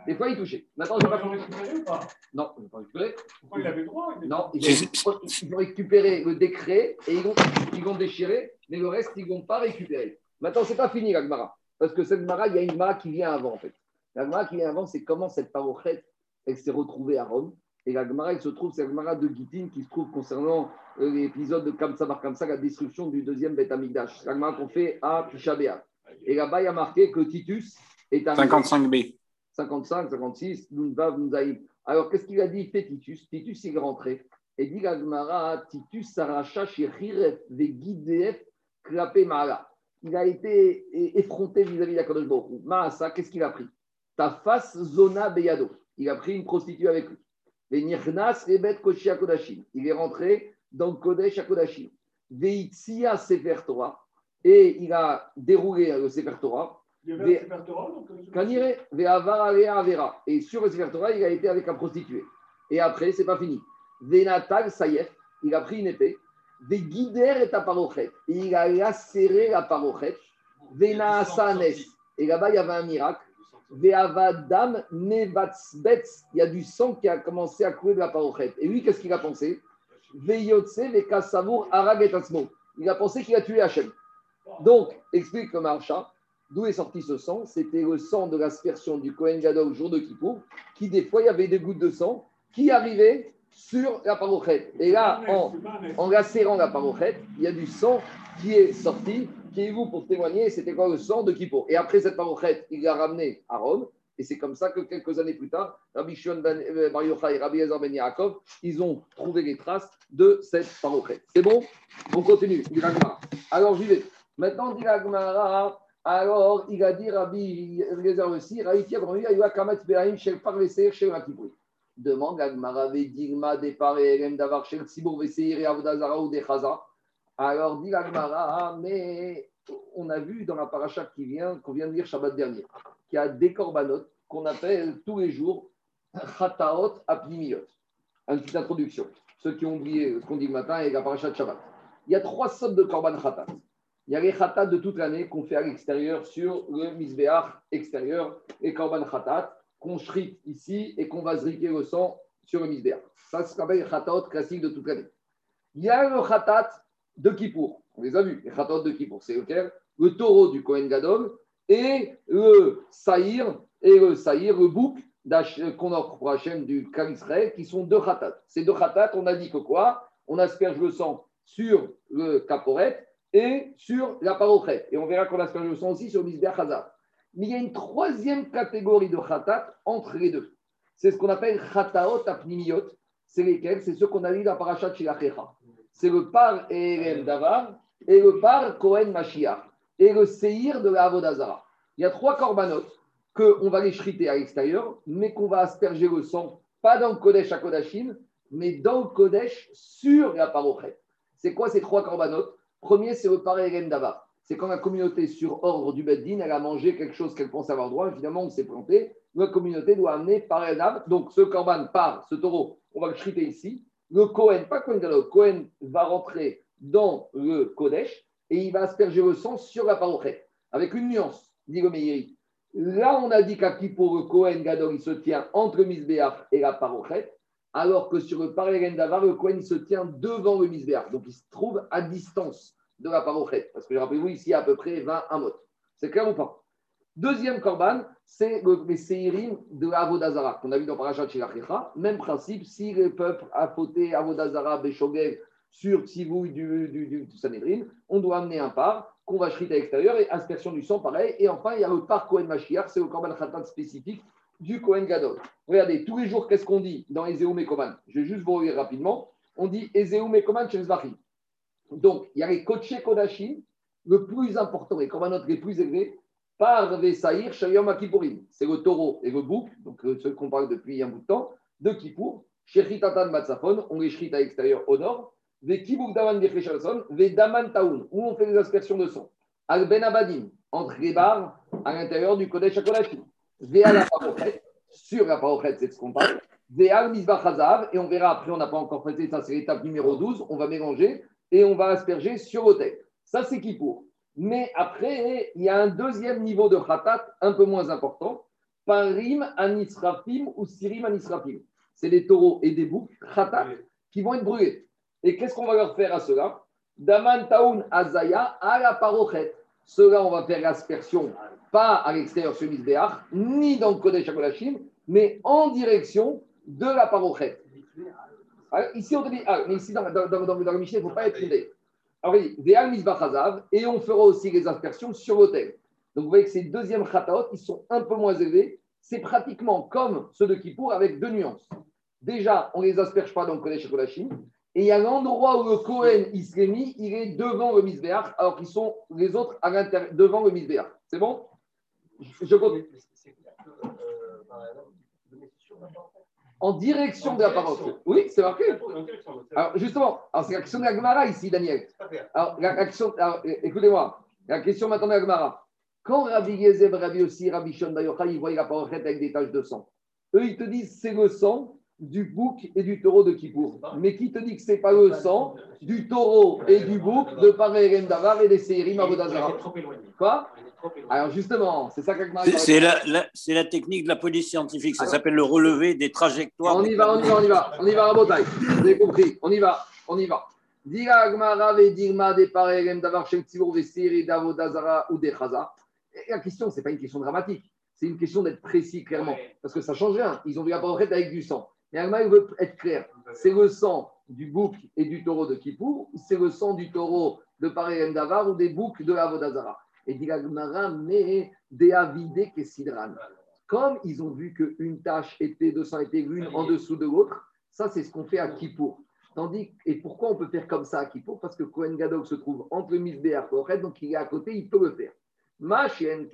Des fois, il touchait? Maintenant, je vais pas Ils ont récupéré ou pas? Non, je pas récupérer. Pourquoi il avait droit il Non, ils vont récupérer le décret et ils vont, ils vont déchirer, mais le reste, ils ne vont pas récupérer. Maintenant, c'est pas fini, la Gemara. Parce que cette Gemara, il y a une Gemara qui vient avant, en fait. La Gemara qui vient avant, c'est comment cette parochet, elle s'est retrouvée à Rome. Et la Gemara, elle se trouve, c'est la Gemara de Gittin qui se trouve concernant euh, l'épisode de Kamsa Bar Kamsa, la destruction du deuxième Beth Amikdash. C'est La Gemara qu'on fait à Tisha B'Av. Et là-bas, il y a marqué que Titus est arrivé. 55B. 55, 56, Nunvav, Nunzaïm. Alors, qu'est-ce qu'il a dit fait Titus Titus, il est rentré. Et dit Titus Klapé Mara. Il a été effronté vis-à-vis d'Akadosh Hu. Maasa, qu'est-ce qu'il a pris? Ta face Zona Beyado. Il a pris une prostituée avec lui. Venirnas Rebet Koshi. Il est rentré dans Kodesh Akodashim. Veitsia Sefer Torah. Et il a déroulé le Sefer Torah. Et sur le Sefer Torah, il a été avec un prostitué. Et après, c'est pas fini. Venatal Sayef, il a pris une épée. Et parochet. Et il a lacéré la parochet. Venaasanes. Et là-bas, il y avait un miracle. Ve'avadam Nevatzbetz. Il y a du sang qui a commencé à couler de la parochet. Et lui, qu'est-ce qu'il a pensé? Ve'yotse Ve'kasamour Arag et Asmo. Il a pensé qu'il a tué Hachem. Donc, explique le marcha, d'où est sorti ce sang C'était le sang de l'aspersion du Kohen Gadol au jour de Kippour, qui des fois, il y avait des gouttes de sang qui arrivaient sur la parochette. Et là, en, en lacérant la parochette, il y a du sang qui est sorti, qui est vous pour témoigner, c'était quoi le sang de Kippour. Et après cette parochette, il l'a ramené à Rome. Et c'est comme ça que quelques années plus tard, Rabbi Shimon ben, euh, Bar Yochai Rabbi Elazar ben Yaakov, ils ont trouvé les traces de cette parochette. C'est bon? On continue. la. Alors, j'y vais. Maintenant, dit la alors il a dit Rabbi Elazar aussi, Raïti Abraham, Ayua Kamat Behaim, Shel Parveser, Shel Akipoui. Demande à Gemara, Vedigma, Depare, Elem Davar, Shel Tzibur, Veseir, et Avodazara ou Dechaza. Alors, dit la Gemara, mais on a vu dans la paracha qui vient, qu'on vient de lire Shabbat dernier, qu'il y a des korbanot qu'on appelle tous les jours Chataot Apnimiot. Une petite introduction. Ceux qui ont oublié ce qu'on dit le matin et la paracha de Shabbat. Il y a trois sortes de korban Chatat. Il y a les Chatat de toute l'année qu'on fait à l'extérieur sur le Misbeach extérieur, les korban Chatat qu'on shrite ici et qu'on va zriquer le sang sur le Misbeach. Ça, c'est s'appelle les Chataot classiques de toute l'année. Il y a le Chatat de Kippour. On les a vus, les Chatat de Kippour. C'est lequel? Le taureau du Kohen Gadol et le Saïr, et le Saïr, le bouc qu'on offre pour Hachem du Kalisraël, qui sont deux Chatat. Ces deux Chatat, on a dit que quoi? On asperge le sang sur le caporet et sur la parochet. Et on verra qu'on asperge le sang aussi sur le Misbeach Hazar. Mais il y a une troisième catégorie de Chatat entre les deux. C'est ce qu'on appelle Chataot Apnimiot. C'est lesquels? C'est ceux qu'on a dit dans Parashat Shilachecha. C'est le par et Elem Davar et le par Kohen Mashiach et le Seir de la Avodazara. Il y a trois corbanotes qu'on va les shriter à l'extérieur, mais qu'on va asperger le sang, pas dans le Kodesh à Kodashim, mais dans le Kodesh sur la parochet. C'est quoi ces trois corbanotes Premier, c'est le paré Davar. C'est quand la communauté, sur ordre du Beddin, elle a mangé quelque chose qu'elle pense avoir droit. Évidemment, on s'est planté. La communauté doit amener par Donc, ce corban part, ce taureau, on va le shriter ici. Le Kohen, pas Kohen le Kohen va rentrer dans le Kodesh et il va asperger le sang sur la parochet. Avec une nuance, dit le. Là, on a dit qu'à pour le Kohen Gadol, il se tient entre Misbéach et la parochet, alors que sur le Parelen Davar, le Kohen se tient devant le Misbéach. Donc, il se trouve à distance de la parochet. Parce que rappelez-vous, ici, à peu près 20 amot. C'est clair ou pas? Deuxième korban, c'est les séirim de Avodazara, qu'on a vu dans Parashat Shirachicha. Même principe, si le peuple a fauté Avodazara, Beshogel, sur Tzivouille du, du, du, Sanhedrin, on doit amener un par qu'on va shriter à l'extérieur et aspersion du sang, pareil. Et enfin, il y a le par Kohen Mashiach, c'est le korban khatat spécifique du Kohen Gadol. Regardez, tous les jours, qu'est-ce qu'on dit dans Ezeu Mekoman Je vais juste vous relire rapidement. On dit Ezeu Mekoman Shezvachim. Donc, il y a les Koché Kodashim, le plus important, les korbanot les plus élevés, par Vesaïr Shayom Akipurim. C'est le taureau et le bouc, donc euh, ce qu'on parle depuis un bout de temps, de Kippour. Shechitatan Matzafon, on les à l'extérieur au nord. Ve Kibuk Daman Ve Daman Taoun, où on fait des aspersions de son. Al Ben Abadim, entre les barres, à l'intérieur du Kodesh. Sur la Parochet, c'est ce qu'on parle. Et on verra après, on n'a pas encore fait ça, c'est l'étape numéro 12, on va mélanger et on va asperger sur l'autel. Ça, c'est Kippour. Mais après, il y a un deuxième niveau de khatat un peu moins important. Parim anisrafim ou sirim anisrafim. C'est des taureaux et des boucs khatat qui vont être brûlés. Et qu'est-ce qu'on va leur faire à cela? Daman taun azaya à la parochet. Cela, on va faire l'aspersion, pas à l'extérieur sur Misbéach, ni dans le Kodesh HaKodashim, mais en direction de la parochet. ici, on te dit, ah, mais ici, dans, dans, dans, le Michel, il ne faut pas être fondé. Alors, et on fera aussi les aspersions sur l'autel. Donc, vous voyez que ces deuxièmes khataot, ils sont un peu moins élevés. C'est pratiquement comme ceux de Kippour avec deux nuances. Déjà, on ne les asperge pas dans le Kodesh Kodashim. Et il y a l'endroit où le Kohen Islami, il est devant le Misbéach, alors qu'ils sont les autres devant le Misbéach. C'est bon? Je continue en direction de la parole. Oui, c'est marqué. Alors, justement, c'est la question de la Gemara ici, Daniel. Alors, la, question, écoutez-moi, la question maintenant de la Gemara. Quand Rabbi Yezeb, Rabbi aussi, Rabbi Shon Bayocha, ils voient la parole avec des taches de sang, eux, ils te disent c'est le sang du bouc et du taureau de Kippour. Mais qui te dit que ce n'est pas le sang du taureau et du bouc de Paré Davar et des Seirim Avodazara Quoi alors justement, c'est ça C'est la, c'est la, technique de la police scientifique, ça s'appelle le relevé des trajectoires. On y va, on y va, on y va, on y va, Rabotai. Vous avez compris, on y va, on y va. Dira Agmara Dirma des Parelem Davar Shem Tzivur Vesiri Davodazara ou des La question, ce n'est pas une question dramatique, c'est une question d'être précis clairement, parce que ça change rien. Ils ont vu la avec du sang. Et Agmara, il veut être clair. C'est le sang du bouc et du taureau de Kippour, c'est le sang du taureau de Parelem Davar ou des boucs de Avodazara. Et dit mais des que sidran. Comme ils ont vu qu'une tâche était de sang était l'une en dessous de l'autre, ça c'est ce qu'on fait à Kippour. Tandis, et pourquoi on peut faire comme ça à Kippour? Parce que Kohen Gadok se trouve entre le Misbéach et donc il est à côté, il peut le faire. Ma Ken,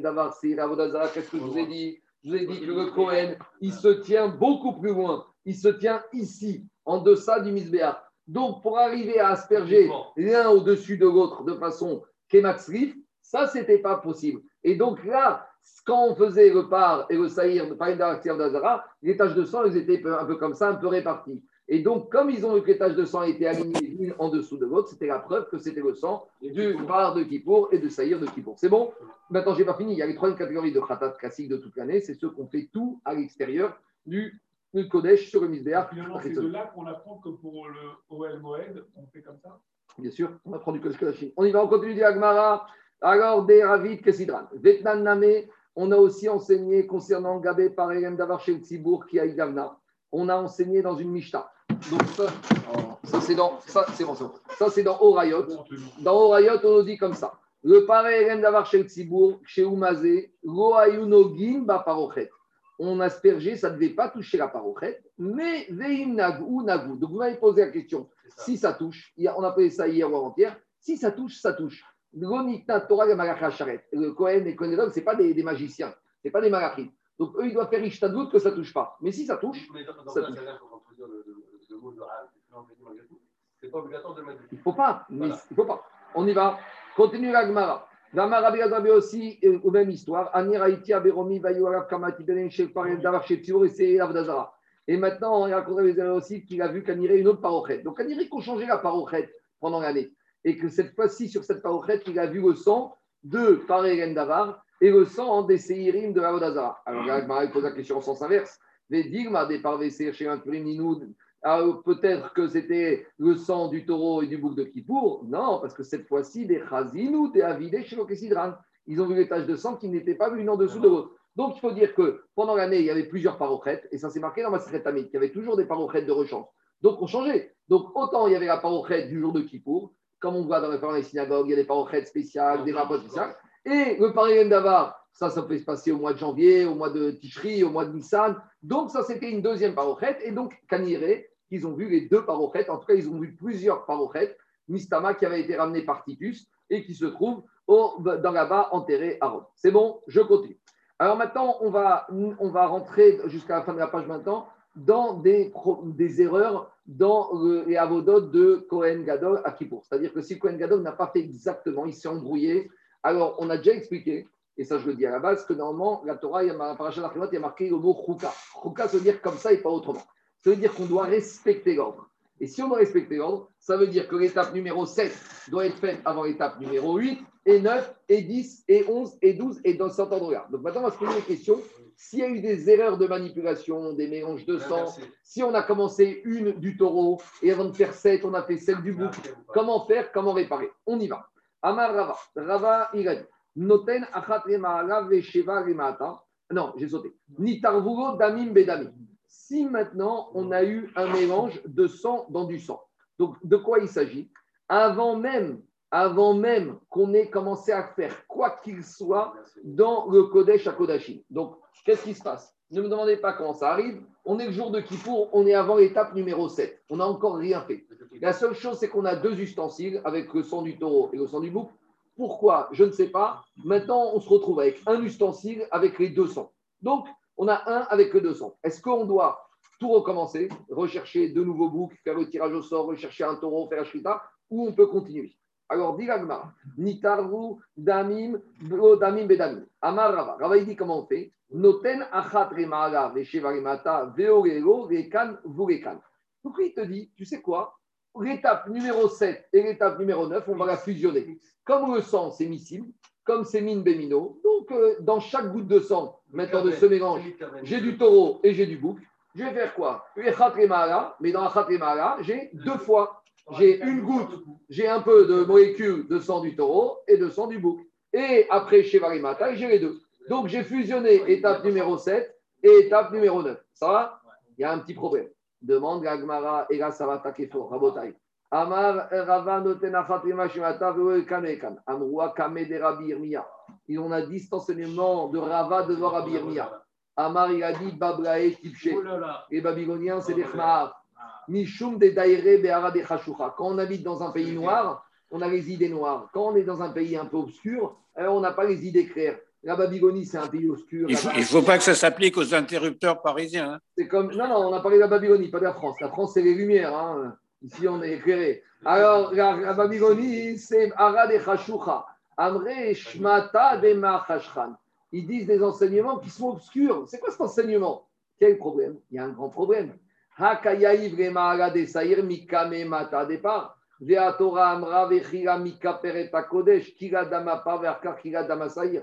Davar, qu'est-ce que je vous ai dit? Je vous ai dit que le Kohen, il se tient beaucoup plus loin. Il se tient ici, en deçà du Misbéach. Donc, pour arriver à asperger l'un au-dessus de l'autre de façon Kematsrif, ça, c'était pas possible. Et donc là, quand on faisait le par et le saïr de Parim d'Azara, les taches de sang, elles étaient un peu comme ça, un peu réparties. Et donc, comme ils ont vu que les taches de sang étaient alignées l'une en dessous de l'autre, c'était la preuve que c'était le sang du par de Kippour et de saïr de Kippour. C'est bon? Maintenant, j'ai pas fini. Il y a les trois catégories de khatat classiques de toute l'année. C'est ceux qu'on fait tout à l'extérieur du, Kodesh sur le Misbéach. C'est de là qu'on apprend que pour le OL Moed, on fait comme ça? Bien sûr, on apprend du Kodesh On y va, on continue du Agmara. Alors, des Ravid Kesidran. Vetnan Name, on a aussi enseigné concernant Gabé par Davar Davar le Tzibour qui a Igavna. On a enseigné dans une Mishta. Donc, ça, c'est dans, ça, c'est bon, ça, c'est dans Orayot. Dans Orayot, on nous dit comme ça. Le pareil Tzibour, chez Oumazé, Ayunogin Baparochet on aspergeait, ça ne devait pas toucher la parochet, mais veim nagu, nagu. Donc vous m'avez posé la question, si ça touche, on a appelé ça hier ou avant-hier, Si ça touche, ça touche. Le Kohen et Kohen Gadol, ce pas des, des magiciens, ce pas des malachim. Donc eux, ils doivent faire Ishtadlout que ça touche pas. Mais si ça touche, ça, touche. Mot de c'est pas obligatoire de le mettre il ne faut pas. Voilà. Il faut pas. On y va. Continue la Gemara. Biagabe aussi, euh, aux même histoire. Et c'est Avdazara. Et maintenant, on raconte les aussi qu'il a vu qu'Aniré une autre parochet. Donc Aniré qu'on changeait la parochet pendant l'année. Et que cette fois-ci, sur cette parochet, il a vu le sang de Parel Davar et le sang des Seirim de Avodazara. Alors la Gemara pose la question en sens inverse. Les digma des parvessés chez un peut-être que c'était le sang du taureau et du bouc de Kippour. Non, parce que cette fois-ci, des chazinou, des avidés chez l'Okessidran. Ils ont vu les taches de sang qui n'étaient pas l'une en dessous de l'autre. Donc, il faut dire que pendant l'année, il y avait plusieurs parochettes, et ça s'est marqué dans ma secrétamite, qu'il y avait toujours des parochettes de rechange. Donc, on changeait. Donc, autant il y avait la parochette du jour de Kippour, comme on voit dans les, synagogues, il y a des parochettes spéciales, des rapports spéciales. Et le Paris d'Avar, ça, ça peut se passer au mois de janvier, au mois de Tishri, au mois de Nissan. Donc, ça, c'était une deuxième parochette. Et donc, Kaniré, ils ont vu les deux parochettes. En tout cas, ils ont vu plusieurs parochettes. Mistama qui avait été ramené par Titus et qui se trouve au, dans là-bas enterré à Rome. C'est bon, je continue. Alors maintenant, on va, rentrer jusqu'à la fin de la page maintenant dans des, erreurs dans le- les avodotes de Cohen Gadol à Kippour. C'est-à-dire que si Cohen Gadol n'a pas fait exactement, il s'est embrouillé. Alors, on a déjà expliqué, et ça je le dis à la base, que normalement, la Torah, il y a marqué le mot chouka. Chouka, ça veut dire comme ça et pas autrement. Ça veut dire qu'on doit respecter l'ordre. Et si on doit respecter l'ordre, ça veut dire que l'étape numéro 7 doit être faite avant l'étape numéro 8, et 9, et 10, et 11, et 12, et dans cet ordre-là. Donc maintenant, on va se poser une question. S'il y a eu des erreurs de manipulation, des mélanges de sang, si on a commencé une du taureau, et avant de faire 7, on a fait celle du bouc, comment faire, comment réparer? On y va. Amar Rava. Rava, il a dit Noten achat. Non, j'ai sauté. Nitarvulo damim bedamim. Si maintenant on a eu un mélange de sang dans du sang, donc de quoi il s'agit? Avant même, avant même qu'on ait commencé à faire quoi qu'il soit dans le Kodesh à Kodashim. Donc, qu'est-ce qui se passe? Ne me demandez pas comment ça arrive. On est le jour de Kippour, on est avant l'étape numéro 7. On n'a encore rien fait. La seule chose, c'est qu'on a deux ustensiles avec le sang du taureau et le sang du bouc. Pourquoi Je ne sais pas. Maintenant, on se retrouve avec un ustensile avec les deux sangs. Donc, on a un avec le deux sangs. Est-ce qu'on doit tout recommencer, rechercher de nouveaux boucs, faire le tirage au sort, rechercher un taureau, faire la shrita, ou on peut continuer? Alors, dit nitarvu damim, damim bedamim. Amar Rava. Rava, il dit comment on fait? Noten achat rema'ala vesheva remata veorelo rekan vurekan. Donc, il te dit, tu sais quoi? L'étape numéro 7 et l'étape numéro 9, on va la fusionner. Comme le sang, c'est miscible, comme c'est mine bémino, donc euh, dans chaque goutte de sang, maintenant de ce mélange, j'ai du taureau et j'ai du bouc. Je vais faire quoi? Echat rema'ala, Mais dans rema'ala, j'ai deux fois. J'ai une goutte, j'ai un peu de molécules de sang du taureau et de sang du bouc. Et après, chez Varimata, j'ai les deux. Donc, j'ai fusionné étape numéro 7 et étape numéro 9. Ça va? Il y a un petit problème. Demande Gagmara et va attaquer fort. Rabotai. Amar Rava noten achat rema'ashimata ve'o ekan ekan. Amrua kame de Rabbi Yirmiya. Et on a dit cet enseignement de Rava devant Rabbi Yirmiya. Amar, il a dit Bablae Tipche. Oh. Les Babyloniens, c'est des Khmar. Mishum de Daire Behara de Khashucha. Quand on habite dans un pays noir, on a les idées noires. Quand on est dans un pays un peu obscur, alors on n'a pas les idées claires. La Babylonie, c'est un pays obscur. Il ne faut, pas que ça s'applique aux interrupteurs parisiens. hein. C'est comme. Non, non, on a parlé de la Babylonie, pas de la France. La France, c'est les Lumières. hein. Ici, on est éclairé. Alors, la, la Babylonie, c'est Ara de Khashucha. Amre Shmata de. Ils disent des enseignements qui sont obscurs. C'est quoi cet enseignement? Quel problème? Il y a un grand problème. Hakayaïv de Saïr Mikame Mata départ. Vea Torah Amra Vechira Mika Pereta Kodesh, Kira Damapa Verkar Kira Damasaïr.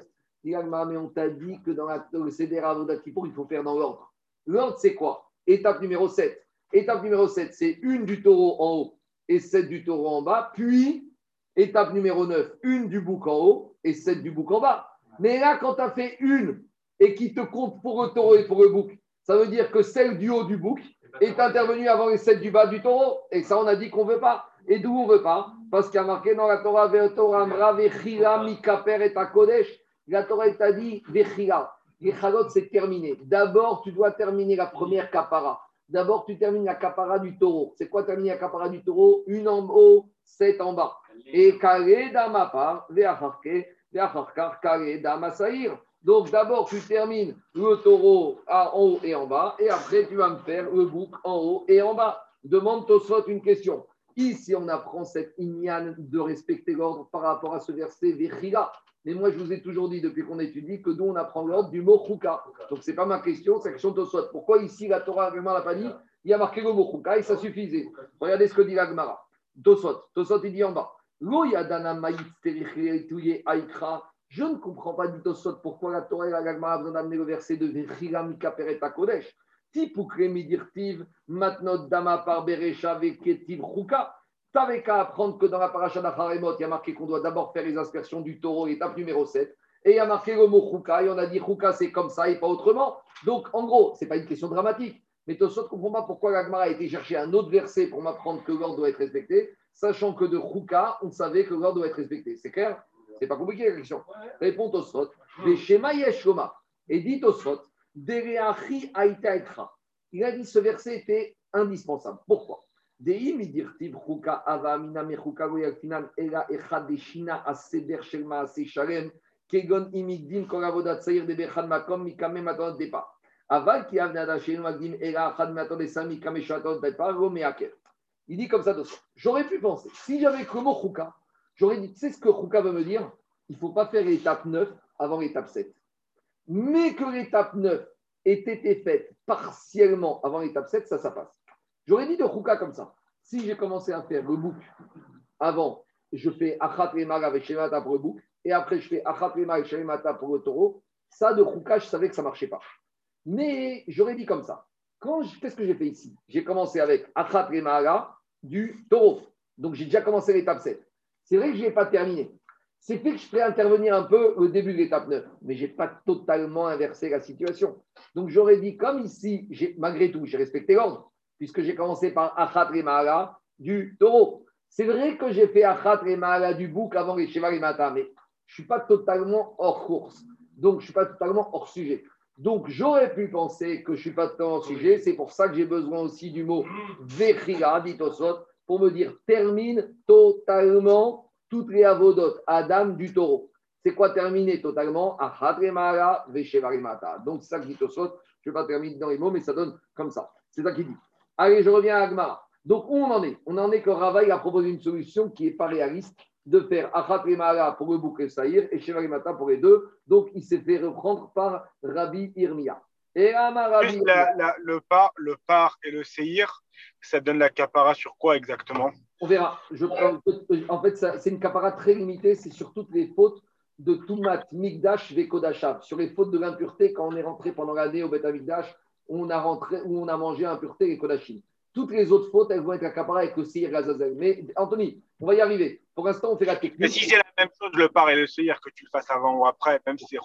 Mais on t'a dit que dans la- dans le Seder Avodat Kippour, il faut faire dans l'ordre. L'ordre, c'est quoi Étape numéro 7. Étape numéro 7, c'est une du taureau en haut et 7 du taureau en bas. Puis, étape numéro 9, une du bouc en haut et 7 du bouc en bas. Mais là, quand tu as fait une et qui te compte pour le taureau et pour le bouc, ça veut dire que celle du haut du bouc est intervenue avant les 7 du bas du taureau. Et ça, on a dit qu'on ne veut pas. Et d'où on ne veut pas Parce qu'il y a marqué dans la Torah, vechila mikaper et kodesh. La Torah t'a dit, vechila. Les chalot, c'est terminé. D'abord, tu dois terminer la première kapara. D'abord, tu termines la capara du taureau. C'est quoi terminer la capara du taureau? Une en haut, sept en bas. Et kare dama part, ve'acharke, ve'acharkar, kare dama saïr. Donc d'abord, tu termines le taureau en haut et en bas, et après, tu vas me faire le bouc en haut et en bas. Demande Tosot une question. Ici, on apprend cette ignan de respecter l'ordre par rapport à ce verset Vechila. Mais moi, je vous ai toujours dit, depuis qu'on étudie, que d'où on apprend l'ordre du mot Chouka. Donc, ce n'est pas ma question, c'est la question de Tosot. Pourquoi ici, la Torah, vraiment, l'a pas dit Il y a marqué le mot Chouka et ça suffisait. Regardez ce que dit la Gemara. Tosot. Tosot, il dit en bas. Je ne comprends pas du Tosot pourquoi la Torah et la Gemara a besoin d'amener le verset de Vechila Mika Pereta Kodesh. Tipukre midirtiv, matnot dama par berecha veketiv chouka. T'avais qu'à apprendre que dans la paracha d'Acharemot, il y a marqué qu'on doit d'abord faire les aspersions du taureau, étape numéro 7. Et il y a marqué le mot chouka, et on a dit chouka c'est comme ça et pas autrement. Donc en gros, ce n'est pas une question dramatique. Mais Tosot ne comprend pas pourquoi la Gemara a été chercher un autre verset pour m'apprendre que l'ordre doit être respecté, sachant que de chouka, on savait que l'ordre doit être respecté. C'est clair? C'est pas compliqué la question. Répond Tosot. Yeshoma. Et dit Tosot, Dereachi etra. Il a dit ce verset était indispensable. Pourquoi? Il dit comme ça. J'aurais pu penser, si j'avais que le mot chuka, j'aurais dit, tu sais ce que chuka veut me dire? Il ne faut pas faire l'étape 9 avant l'étape 7. Mais que l'étape 9 ait été faite partiellement avant l'étape 7, ça, ça passe. J'aurais dit de Chouka comme ça. Si j'ai commencé à faire le bouc avant, je fais Achat Remar avec Shemata pour le bouc, et après je fais Achat Remar avec Shemata pour le taureau, ça de Chouka, je savais que ça ne marchait pas. Mais j'aurais dit comme ça. Qu'est-ce que j'ai fait ici? J'ai commencé avec Achat Remara du taureau. Donc j'ai déjà commencé l'étape 7. C'est vrai que je n'ai pas terminé. C'est fait que je ferai intervenir un peu au début de l'étape 9, mais je n'ai pas totalement inversé la situation. Donc j'aurais dit, comme ici, malgré tout, j'ai respecté l'ordre, puisque j'ai commencé par Achat du taureau. C'est vrai que j'ai fait Achat du bouc avant les Mata, mais je ne suis pas totalement hors course. Donc je ne suis pas totalement hors sujet. Donc j'aurais pu penser que je ne suis pas totalement hors sujet. C'est pour ça que j'ai besoin aussi du mot Vechira, dit pour me dire termine totalement toutes les avodotes, Adam du taureau. C'est quoi terminer totalement? Achat Remara. Donc ça dit. Je ne vais pas terminer dans les mots, mais ça donne comme ça. C'est ça qu'il dit. Allez, je reviens à Agmara. Donc, où on en est? On en est que Ravaï a proposé une solution qui n'est pas réaliste de faire Achat Remara pour le bouc et Saïr et Shevarimata pour les deux. Donc, il s'est fait reprendre par Rabbi Irmia. Et Rabbi Juste la- la- le par, le par et le seir, ça donne la capara sur quoi exactement? On verra. Je, en fait, c'est une capara très limitée. C'est sur toutes les fautes de Toumat, Migdash, Vekodashav. Sur les fautes de l'impureté, quand on est rentré pendant l'année au Bet Migdash, où on a rentré, où on a mangé impureté et Kodashim. Toutes les autres fautes, elles vont être accaparées avec le Seir Gazazel. Mais Anthony, on va y arriver. Pour l'instant, on fait la Mais technique. si c'est la même chose, le par et le seir, que tu le fasses avant ou après, même si c'est.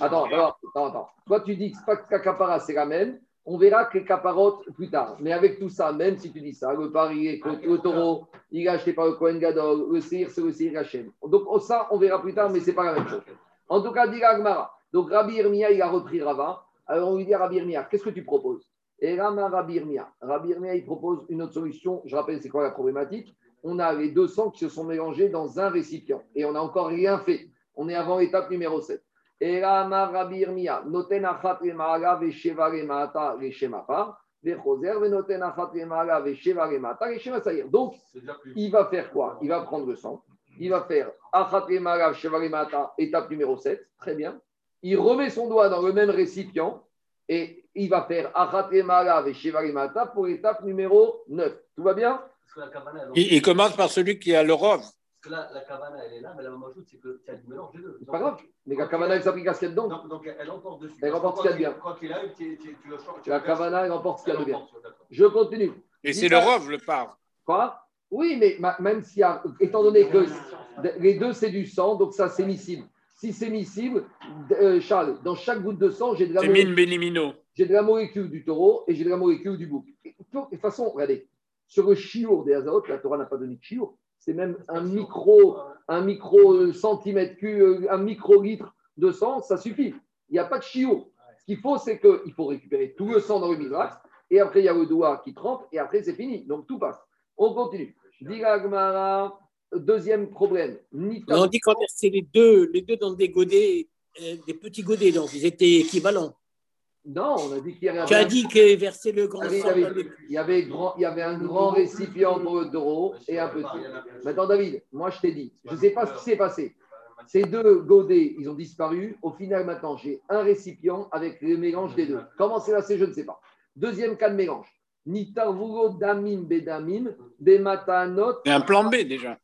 Attends, attends, attends. Toi, tu dis que que capara, c'est la même. On verra que les caparotes plus tard. Mais avec tout ça, même si tu dis ça, le pari est le taureau, il est acheté par le Kohen Gadol, le Seir, c'est le Seir Hachem. Donc, ça, on verra plus tard, mais c'est pas la même chose. En tout cas, dit Agmara. Donc, Rabbi Irmia, il a repris Rava. Alors, on lui dit Rabbi Irmia, qu'est-ce que tu proposes? Et Rama Rabbi Irmia. Rabbi Irmia, il propose une autre solution. Je rappelle, c'est quoi la problématique? On a les deux sangs qui se sont mélangés dans un récipient et on n'a encore rien fait. On est avant l'étape numéro 7. Et Rama Rabbi Irmia, noten achat remara vesheva remata. Donc, il va faire quoi? Il va prendre le sang. Il va faire achat remara étape numéro 7. Très bien. Il remet son doigt dans le même récipient et il va faire achat remara vesheva remata pour l'étape numéro 9. Tout va bien? Que la cabana, Il, il commence par celui qui a le rov. parce que là, la cabana, elle est là, mais la maman ajoute, c'est qu'il y a du mélange des deux. C'est pas grave. Mais la Kavana, elle s'applique à ce qu'il y a dedans. Donc, donc elle emporte dessus. Elle emporte que ce qu'il y a de qu'il- Quoi qu'il arrive, tu, tu, tu le changes. tu La. Kavana, elle emporte ce qu'il y a de bien. Je continue. Et c'est le rov, le par. Quoi? Oui, mais ma- même s'il y a, étant donné que les deux c'est du sang, donc ça c'est miscible. Si c'est miscible, euh, Charles, dans chaque goutte de sang, j'ai de, la bénimino. j'ai de la molécule du taureau et j'ai de la molécule du bouc. Et De toute façon, regardez, sur le chiour des azotes, la Torah n'a pas donné de chiour. C'est même un micro, un micro euh, centimètre cube, euh, un microlitre de sang, ça suffit. Il n'y a pas de chiour. Ce qu'il faut, c'est qu'il faut récupérer tout le sang dans le misrax, et après, il y a le doigt qui trempe, et après, c'est fini. Donc, tout passe. On continue. Gemara, deuxième problème. Nita- On dit qu'on versait les deux, les deux dans des godets, euh, des petits godets, donc ils étaient équivalents. Non, on a dit qu'il y avait Tu as dit que verser le grand David, dans les- il, y avait grand, il y avait un grand récipient pour le taureau et un petit. Maintenant, David, moi je t'ai dit, je ne sais pas ce qui s'est passé. Ces deux godets, ils ont disparu. Au final, maintenant, j'ai un récipient avec le mélange des deux. Comment c'est passé, je ne sais pas. Deuxième cas de mélange. Nitarvugo damim bedamim des matanot. Un plan B déjà.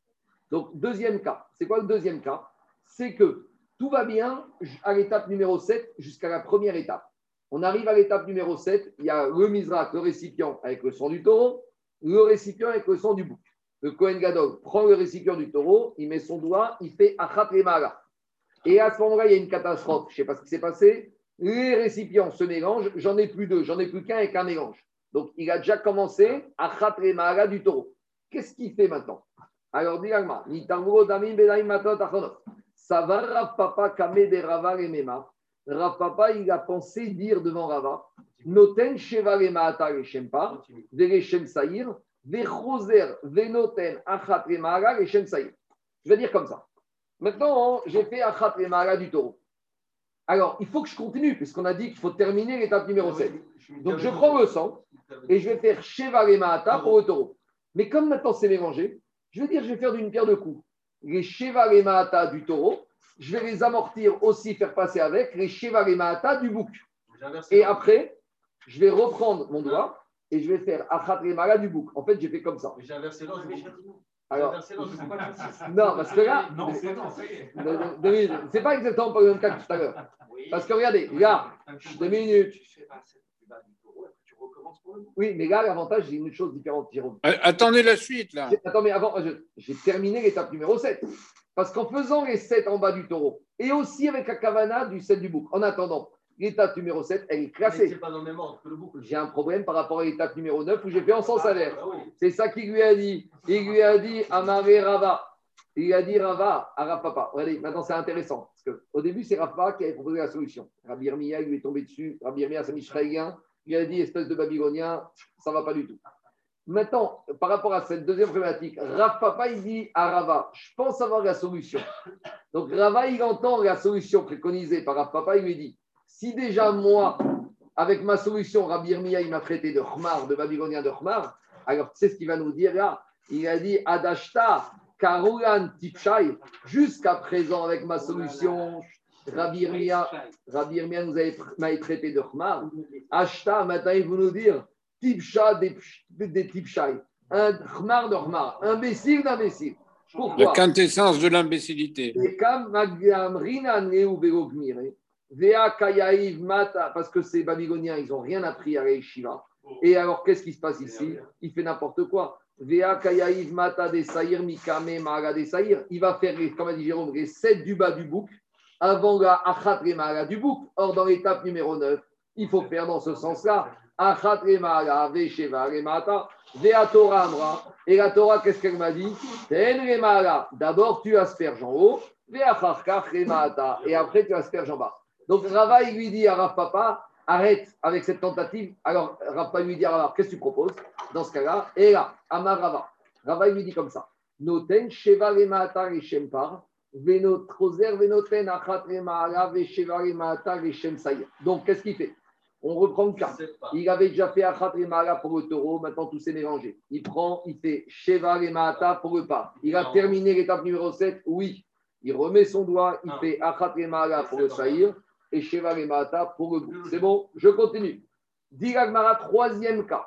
Donc, deuxième cas. C'est quoi le deuxième cas? C'est que tout va bien à l'étape numéro 7 jusqu'à la première étape. On arrive à l'étape numéro 7, il y a le misrak, le récipient avec le sang du taureau, le récipient avec le sang du bouc. Le Kohen Gadol prend le récipient du taureau, il met son doigt, il fait achat lemala. Et à ce moment-là, il y a une catastrophe. Je ne sais pas ce qui s'est passé. Les récipients se mélangent. J'en ai plus deux, j'en ai plus qu'un avec un mélange. Donc, il a déjà commencé achat lemala du taureau. Qu'est-ce qu'il fait maintenant? Alors. Ça va Rav Papa kame de Rava remema. Rav Papa, il a pensé dire devant Rava, Noten sheva lemata leshempa, vereshem saïr, vechoser venoten achat lemara leshem saïr. Je vais dire comme ça. Maintenant, j'ai fait achat lemara du taureau. Alors, il faut que je continue, puisqu'on a dit qu'il faut terminer l'étape numéro 7. Donc, je prends le sang et je vais faire sheva lemata pour le taureau. Mais comme maintenant c'est mélangé, je vais dire, je vais faire d'une pierre deux coups. Les Sheva et Mahata du taureau, je vais les amortir aussi, faire passer avec les Sheva et Mahata du bouc. Et après, je vais reprendre mon doigt et je vais faire Achat Remara du bouc. En fait, j'ai fait comme ça. J'ai inversé. J'ai Alors, non, parce que là, Non, c'est non, ça y est. David, c'est pas exactement pas le même cas que tout à l'heure. Parce que regardez, là, deux minutes. Tu fais passer du bas du taureau, pour le bout. Oui, mais là, l'avantage, c'est une chose différente, Jérôme. Euh, Attendez la suite là. J'ai- Attends, mais avant, j'ai terminé l'étape numéro 7. Parce qu'en faisant les 7 en bas du taureau, et aussi avec la cavana du 7 du bouc, en attendant, l'étape numéro 7, elle est classée. C'est pas dans le même ordre que le boucle. J'ai un problème par rapport à l'étape numéro 9 où j'ai fait en sens inverse. Ah oui. C'est ça qu'il lui a dit. Il lui a dit Amaré Rava. Il a dit Rava à Rav Papa. Regardez, maintenant c'est intéressant. Parce qu'au début, c'est Papa qui avait proposé la solution. Rabbi Irmia, il lui est tombé dessus. Rabbi Irmia, c'est Israélien. Il a dit espèce de Babylonien, ça ne va pas du tout. Maintenant, par rapport à cette deuxième problématique, Rav Papa, il dit à Rava Je pense avoir la solution. Donc Rava, il entend la solution préconisée par Rav Papa. Il lui dit Si déjà moi, avec ma solution, Rabbi Irmia, il m'a traité de Khmar, de Babylonien de Khmar, alors tu sais ce qu'il va nous dire là? Il a dit Adashta, Karulan Tipshai, jusqu'à présent avec ma solution, Irmia, Rabbi Irmia nous avait traité de Khmar. Ashta, maintenant il veut nous dire Tipsha des, des Tipshai, un Khmar de Khmar, imbécile d'imbécile. La quintessence de l'imbécilité. parce que ces Babyloniens, ils n'ont rien appris à la Shiva. Et alors, qu'est-ce qui se passe ici? Il fait n'importe quoi. Mata. Il va faire, les- comme a dit Jérôme, les 7 du bas du bouc avant la Achat Remara du bouc. Or, dans l'étape numéro 9, il faut faire dans ce sens-là. Achat Remara, Vesheva Remata, Vea Torah Amra. Et la Torah, qu'est-ce qu'elle m'a dit? Ten Remara. D'abord, tu asperges en haut. Ve'acharkach Remata. Et après, tu asperges en bas. Donc, Rava, il lui dit à Rav Papa, arrête avec cette tentative. Alors, Rav Papa lui dit à Rava, qu'est-ce que tu proposes? Dans ce cas-là Et là, Amar Rava. Rava, il lui dit comme ça. Noten Sheva Remata Reshempar. Donc, qu'est-ce qu'il fait? On reprend le cas. Il avait déjà fait Achat pour le taureau, maintenant tout s'est mélangé. Il prend, il fait Sheva Remata pour le pas. Il a Non. terminé l'étape numéro 7, oui. Il remet son doigt, il Non. fait Achat pour le Saïr et Sheva Remata pour le bout. C'est bon, je continue. Diragmara, troisième cas.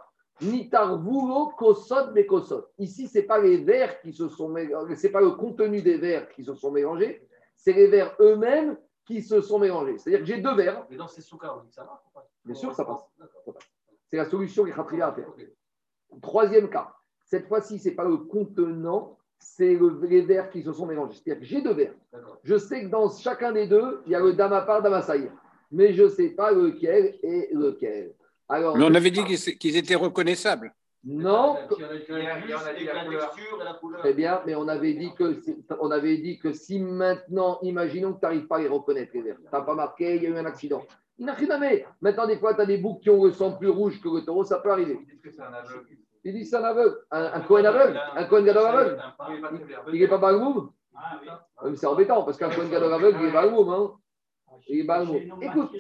Kosot bekosot. Ici, ce n'est pas les vers qui se sont mélangés, ce n'est pas le contenu des vers qui se sont mélangés, c'est les vers eux-mêmes qui se sont mélangés. C'est-à-dire que j'ai deux vers, Mais dans ces soukas, on dit que ça marche ou pas? Bien sûr, ça passe. C'est la solution qu'il a à faire. Troisième cas, cette fois-ci, ce n'est pas le contenant, c'est le- les vers qui se sont mélangés. C'est-à-dire que j'ai deux vers. Je sais que dans chacun des deux, il y a le Damapar, Damasaïr. Mais je ne sais pas lequel est lequel. Alors, Mais on avait dit qu'ils étaient reconnaissables. Non. Très bien, mais on avait dit que, si- on avait dit que si maintenant, imaginons que tu n'arrives pas à les reconnaître, les verres. Tu n'as pas marqué, il y a eu un accident. Il n'a rien à mettre. Maintenant, des fois, tu as des boucs qui ont le sang plus rouge que le taureau, ça peut arriver. Ils disent que c'est un aveugle. Il dit c'est un aveugle. Un, un Cohen aveugle Un Cohen Gadol aveugle Il n'est pas Balmoum Ah oui. Euh, C'est embêtant parce qu'un Cohen Gadol aveugle, il est Balmoum. Hein. Il. Écoute.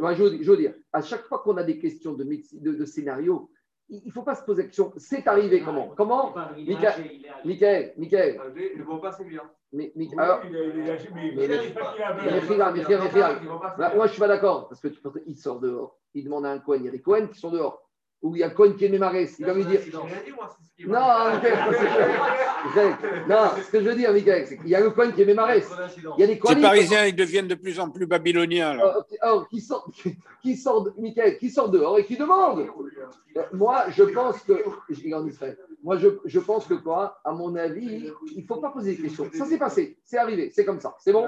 Moi, je, veux, je veux dire, à chaque fois qu'on a des questions de, médecine- de, de scénario, il ne faut pas se poser la question. C'est arrivé comment? Comment? Michael, Michael, Michael, Ils ne vont pas assez bien. Alors, Il il mais- Mais- mais- pas qu'il a mais- aveugle. Mechila, Mechila, Mechila. Ils vont pas assez Là, bien. moi, je suis pas d'accord parce que tu penses qu'il sort dehors. Il demande à un Cohen. Il y a des Cohen qui sont dehors. Ou il y a un Cohen qui est mémarès. Il va lui dire Non, non, ce que je veux dire, Michael, c'est qu'il y a le Cohen qui est mémarès. Il y a des Cohen Parisiens, ils deviennent de plus en plus babyloniens. Là. Alors, qui sort, qui sort, de- Michael, qui sort dehors et qui demande. Euh, Moi, je pense que, moi, je, je pense que quoi, à mon avis, il ne faut pas poser des questions. Ça s'est passé, c'est arrivé, c'est comme ça, c'est bon,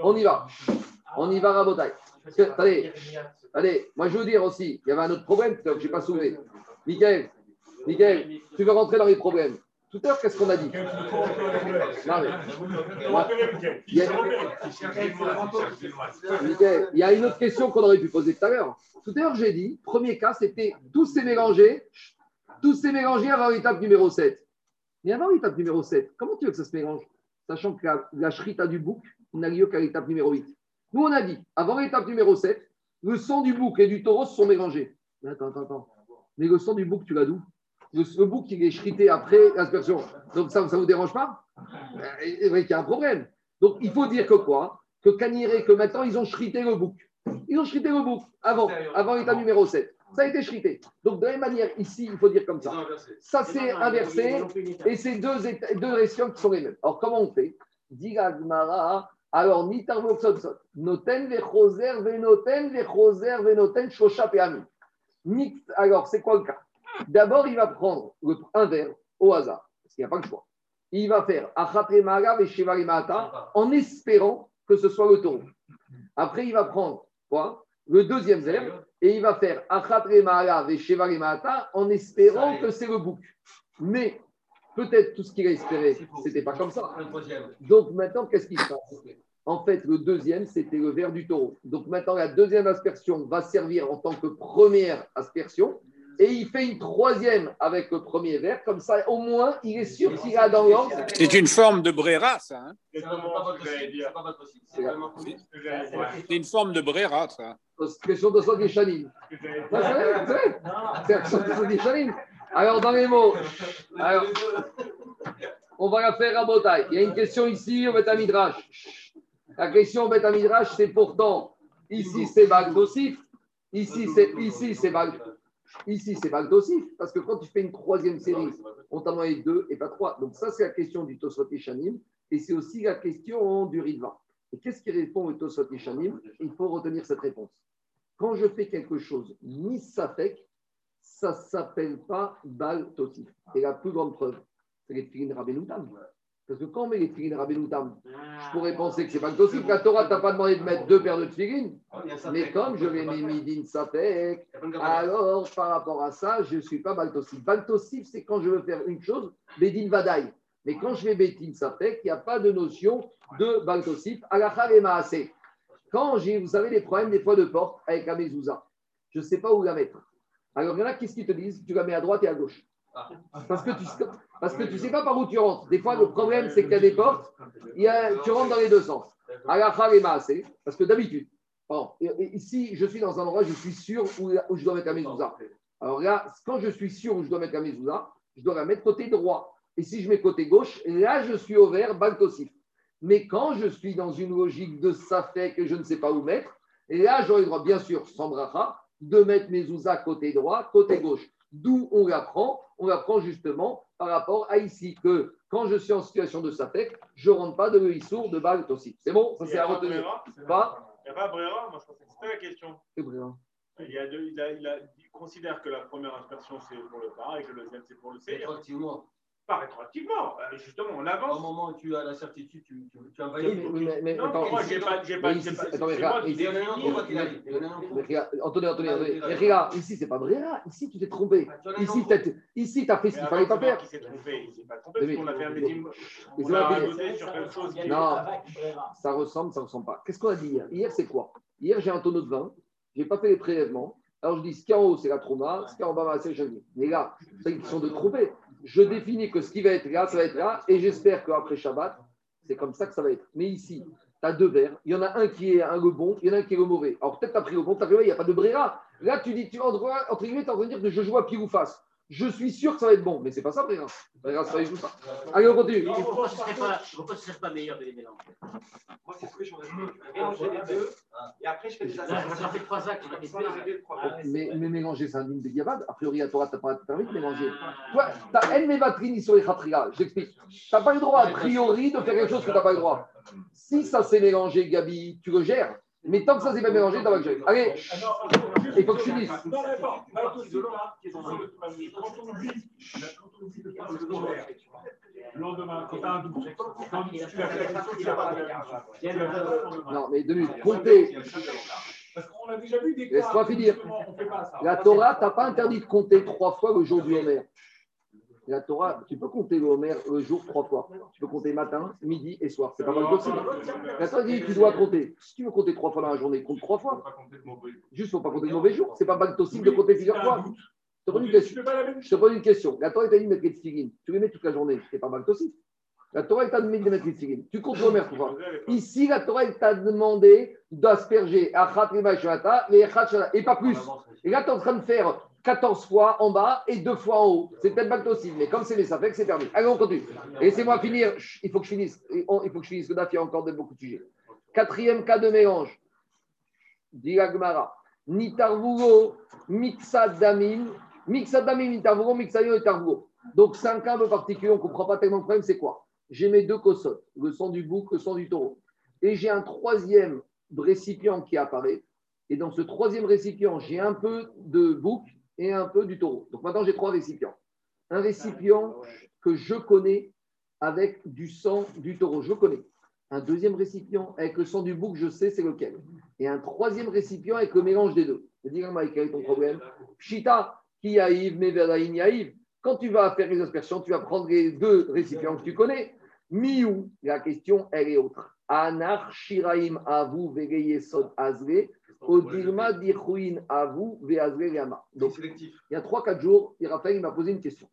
on y va. On y va, Rabotai. Attendez, allez, moi, je veux dire aussi, il y avait un autre problème que je n'ai pas soulevé. Michael, Michael, tu veux rentrer dans les problèmes. Tout à l'heure, qu'est-ce qu'on a dit? Il y a une autre question qu'on aurait pu poser tout à l'heure. Tout à l'heure, j'ai dit, premier cas, c'était tous ces mélangés, tous ces mélangés avant l'étape numéro 7. Mais avant l'étape numéro 7, comment tu veux que ça se mélange? Sachant que la, la shrita du bouc n'a lieu qu'à l'étape numéro 8. Nous, on a dit, avant l'étape numéro 7, le sang du bouc et du taureau se sont mélangés. Mais attends, attends, attends. Mais le sang du bouc, tu l'as d'où? Le, le bouc, il est shrité après l'aspersion. Donc, ça ne vous dérange pas? Euh, Il y a un problème. Donc, il faut dire que quoi? Que Caniré, que maintenant, ils ont shrité le bouc. Ils ont shrité le bouc avant, avant l'étape numéro 7. Ça a été shrité. Donc, de la même manière, ici, il faut dire comme ça. Ça, c'est inversé. Et c'est deux, deux récits qui sont les mêmes. Alors, comment on fait? Dit alors, ni tarvoxotsot, noten vechoser, venoten vechoser, venoten shosha peami. Alors, c'est quoi le cas? D'abord, il va prendre un verre au hasard, parce qu'il n'y a pas le choix. Il va faire achatre maga ve sheva limata en espérant que ce soit le taureau. Après, il va prendre quoi? Le deuxième verre et il va faire achatre maga ve sheva limata en espérant que c'est le bouc. Mais peut-être tout ce qu'il a espéré, c'était pas comme ça. Donc maintenant, qu'est-ce qui se passe? En fait, le deuxième, c'était le verre du taureau. Donc maintenant, la deuxième aspersion va servir en tant que première aspersion. Et il fait une troisième avec le premier verre. Comme ça, au moins, il est sûr qu'il a dans l'ordre. C'est une forme de brera, ça. hein. C'est une forme de brera, ça. Question de Chanim. Non, C'est vrai, c'est. Alors, dans les mots, alors, on va la faire à Botaï. Il y a une question ici au Betamidrash. La question au Betamidrash, c'est pourtant, ici c'est Bagdosif, ici c'est ici c'est ici c'est Bagdosif, parce que quand tu fais une troisième série, on t'a demandé deux et pas trois. Donc ça, c'est la question du Tosot Shanim, et c'est aussi la question du Ritva. Et qu'est-ce qui répond au Tosot Shanim? Il faut retenir cette réponse. Quand je fais quelque chose, ni Safek, ça ne s'appelle pas Bal Tosif. Et la plus grande preuve, c'est les Tfilin Rabbenoutam. Parce que quand on met les Tfilin Rabbenoutam, je pourrais penser que c'est Tosif. La Torah t'a pas demandé de mettre deux paires de Tfilin. Mais comme je les mets Midin Safek, alors par rapport à ça, je ne suis pas Baltosif. Baltosif, c'est quand je veux faire une chose, Bedin Vadaï. Mais quand je fais Bedin Safek, il n'y a pas de notion de Baltosif. Alachar et. Quand j'ai, vous savez, les problèmes des fois de porte avec la mezouza, je ne sais pas où la mettre. Alors, il y en a qu'ils te disent? Tu la mets à droite et à gauche. Parce que tu parce que tu sais pas par où tu rentres. Des fois, le problème, c'est qu'il y a des portes, il y a- tu rentres dans les deux sens. Parce que d'habitude, ici, je suis dans un endroit, je suis sûr où, je dois mettre la mezouza. Alors là, quand je suis sûr où je dois mettre la mezouza, je dois la mettre côté droit. Et si je mets côté gauche, là, je suis au vert, Baltosif. Mais quand je suis dans une logique de Safek que je ne sais pas où mettre, et là, j'aurai le droit, bien sûr, sans bracha, de mettre mes ouzas côté droit, côté gauche. D'où on l'apprend On l'apprend justement par rapport à ici, que quand je suis en situation de Safek, je ne rentre pas de l'issour de Baal aussi. C'est bon? Ça, c'est à retenir. Pas Il n'y a pas Brera Moi, je pensais que c'était la question. C'est. Il, y a deux- il, a- il a- il considère que la première aspersion, c'est pour le pain et que le deuxième, c'est pour le séir. Effectivement. Pas rétroactivement. Euh, Justement, on avance. Au moment où tu as la certitude, tu, tu, tu as Oui, validé. mais, mais- mais Non, attends, moi, j'ai pas. J'ai pas, ici, pas attends, mais regarde, ici- Il y a qu'il. Il y a autre. mais regarde, Ah, ici, c'est pas Brera. Ici, tu t'es trompé. Ah, Ici, t'as ici, t'as fait ce qu'il fallait pas faire. qui s'est trompé. Il s'est pas trompé parce qu'on a fait un On a vrai, sur quelque chose. Non. Ça ressemble, ça ressemble pas. Qu'est-ce qu'on a dit hier? Hier, c'est quoi? Hier, j'ai un tonneau de vin, j'ai pas fait les prélèvements. Alors, je dis, ce qui est en haut, c'est la trauma, ce qui est en bas, c'est le. Mais là, c'est une question de tromper. Je définis que ce qui va être là, ça va être là, et j'espère qu'après Shabbat, c'est comme ça que ça va être. Mais ici, tu as deux verres, il y en a un qui est un, le bon, il y en a un qui est le mauvais. Alors, peut-être tu as pris le bon, tu as pris le mauvais, il n'y a pas de bréra. Là, tu dis, tu entre, entre guillemets, tu de dire que je joue à pile ou face. Je suis sûr que ça va être bon, mais c'est pas ça, bréra. Bréra, c'est pas du tout ça. Allez, on continue. Pourquoi ce ne serait pas, pourquoi ce serait pas meilleur de les mélanger Moi, c'est ce que je. Mélanger les deux. Et après, je fais des ça fait trois actes, ça trois. Mais, mais mélanger, c'est un digne de Gavad. A priori, à Torah, tu n'as pas permis de mélanger. Toi, tu as El Mevatrini sur les Khatriga. Je t'explique. Tu n'as pas le droit, a priori, de faire quelque chose que tu n'as pas le droit. Si ça s'est mélangé, Gabi, tu le gères. Mais tant que ça s'est pas mélangé, le gérer. Allez, il faut que tu dises. Non, mais Quand on oublie, de faire le le lendemain, quand tu as un doute, quand tu as la pas. Non, deux minutes. Compter. Parce qu'on a déjà vu des cas. Laisse-moi finir. La Torah, tu n'as pas interdit de compter trois fois le jour du Homer. La Torah, tu peux compter le Homer le jour trois fois. Tu peux compter matin, midi et soir. C'est pas mal possible. La Torah dit tu dois compter. Si tu veux compter trois fois dans la journée, compte trois fois. Juste, faut pas compter de mauvais jours. C'est pas mal possible de compter plusieurs fois. Je te pose une question. te pose une question. La Torah t'a dit de mettre les tefilines. Tu les mets toute la journée. C'est pas mal aussi. La Torah t'a demandé de mettre les tefilines. Tu comptes le Homer trois fois. Ici, la Torah t'a demandé d'asperger Achat et et pas plus. Et là, tu es en train de faire 14 fois en bas et 2 fois en haut. C'est peut-être pas possible, mais comme c'est les que c'est permis. Allez, on continue. Laissez-moi finir. Il faut que je finisse. Il faut que je finisse. Il y a encore de beaucoup de sujets. Quatrième cas de mélange. Dit. Nitarvugo, mixadamim. Mixadamim, nitarvugo, mixayo et. Donc, c'est un cas un peu particulier. On ne comprend pas tellement le problème. C'est quoi? J'ai mes deux cossottes, le sang du bouc, le sang du taureau. Et j'ai un troisième récipient qui apparaît. Et dans ce troisième récipient, j'ai un peu de bouc et un peu du taureau. Donc maintenant, j'ai trois récipients. Un récipient que je connais avec du sang du taureau, je connais. Un deuxième récipient avec le sang du bouc, je sais c'est lequel. Et un troisième récipient avec le mélange des deux. Je dis, Mike, quel est ton problème? Pshita, qui aïve, meveraïn yaïv. Quand tu vas faire les aspersions, tu vas prendre les deux récipients que tu connais. Miou, la question, elle est autre. Anar shiraim avu vegeyesod azre, odirma avu veazre yama. Donc, il y a 3-4 jours, Raphaël m'a posé une question.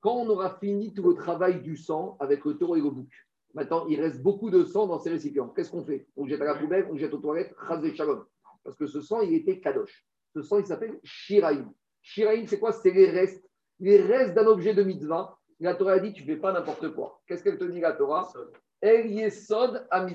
Quand on aura fini tout le travail du sang avec le taureau et le bouc, maintenant il reste beaucoup de sang dans ces récipients. Qu'est-ce qu'on fait? On le jette à la poubelle, on le jette aux toilettes, rasé shalom. Parce que ce sang, il était kadosh. Ce sang, il s'appelle shiraim. Shiraim, c'est quoi? C'est les restes. Les restes d'un objet de mitzvah. La Torah a dit tu ne fais pas n'importe quoi. Qu'est-ce qu'elle te dit, la Torah? El yesod à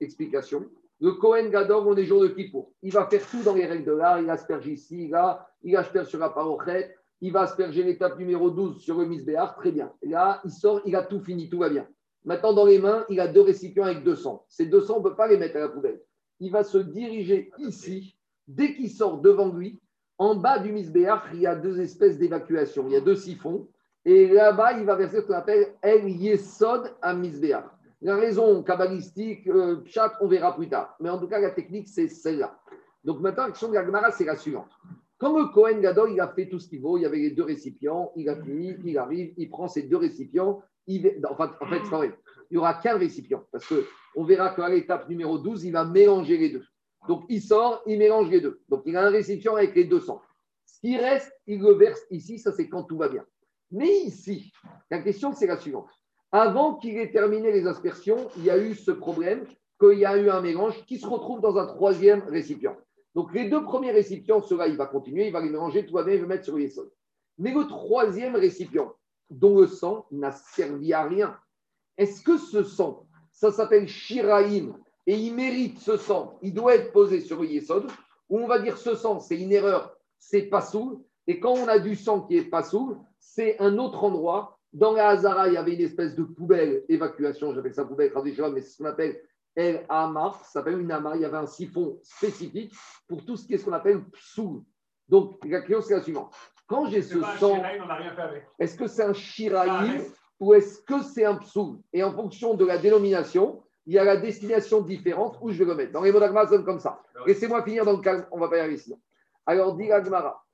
Explication. Le Kohen Gadol, on est jour de Kippour. Il va faire tout dans les règles de l'art. Il asperge ici, là. Il asperge sur la parochet. Il va asperger l'étape numéro 12 sur le Misbéar. Très bien. Là, il sort, il a tout fini, tout va bien. Maintenant, dans les mains, il a deux récipients avec 200. Ces 200, on ne peut pas les mettre à la poubelle. Il va se diriger ici. Dès qu'il sort devant lui, en bas du Misbéar, il y a deux espèces d'évacuation. Il y a deux siphons. Et là-bas, il va verser ce qu'on appelle El Yesod à Misbéar. La raison kabbalistique, euh, chat, on verra plus tard. Mais en tout cas, la technique, c'est celle-là. Donc maintenant, la question de la Gemara, c'est la suivante. Quand le Kohen Gadol, il a fait tout ce qu'il vaut, il y avait les deux récipients, il a fini, il arrive, il prend ces deux récipients. Il, en fait, c'est pas vrai. Il n'y aura qu'un récipient. Parce qu'on verra qu'à l'étape numéro 12, il va mélanger les deux. Donc il sort, il mélange les deux. Donc il a un récipient avec les 200. Ce qui reste, il le verse ici, ça c'est quand tout va bien. Mais ici, la question c'est la suivante. Avant qu'il ait terminé les aspersions, il y a eu ce problème qu'il y a eu un mélange qui se retrouve dans un troisième récipient. Donc les deux premiers récipients, ceux-là, il va continuer, il va les mélanger, tout va bien, il va mettre sur les. Mais le troisième récipient, dont le sang n'a servi à rien, est-ce que ce sang, ça s'appelle Shiraïm, et il mérite ce sang, il doit être posé sur le Yesod, ou on va dire ce sang, c'est une erreur, c'est pas soul, et quand on a du sang qui est pas soul, c'est un autre endroit. Dans la Hazara, il y avait une espèce de poubelle, évacuation, j'appelle ça poubelle, mais c'est ce qu'on appelle El Amar, ça s'appelle une Amar, il y avait un siphon spécifique pour tout ce qui est ce qu'on appelle psoul. Donc, la question, c'est la suivante. Quand j'ai ce sang, est-ce que c'est un Ça shiraïm ou est-ce que c'est un psoul? Et en fonction de la dénomination, il y a la destination différente où je vais le mettre. Dans les mots d'Agmara, ça comme ça. Laissez-moi finir dans le calme, on va pas y arriver sinon. Alors, dit Agmara.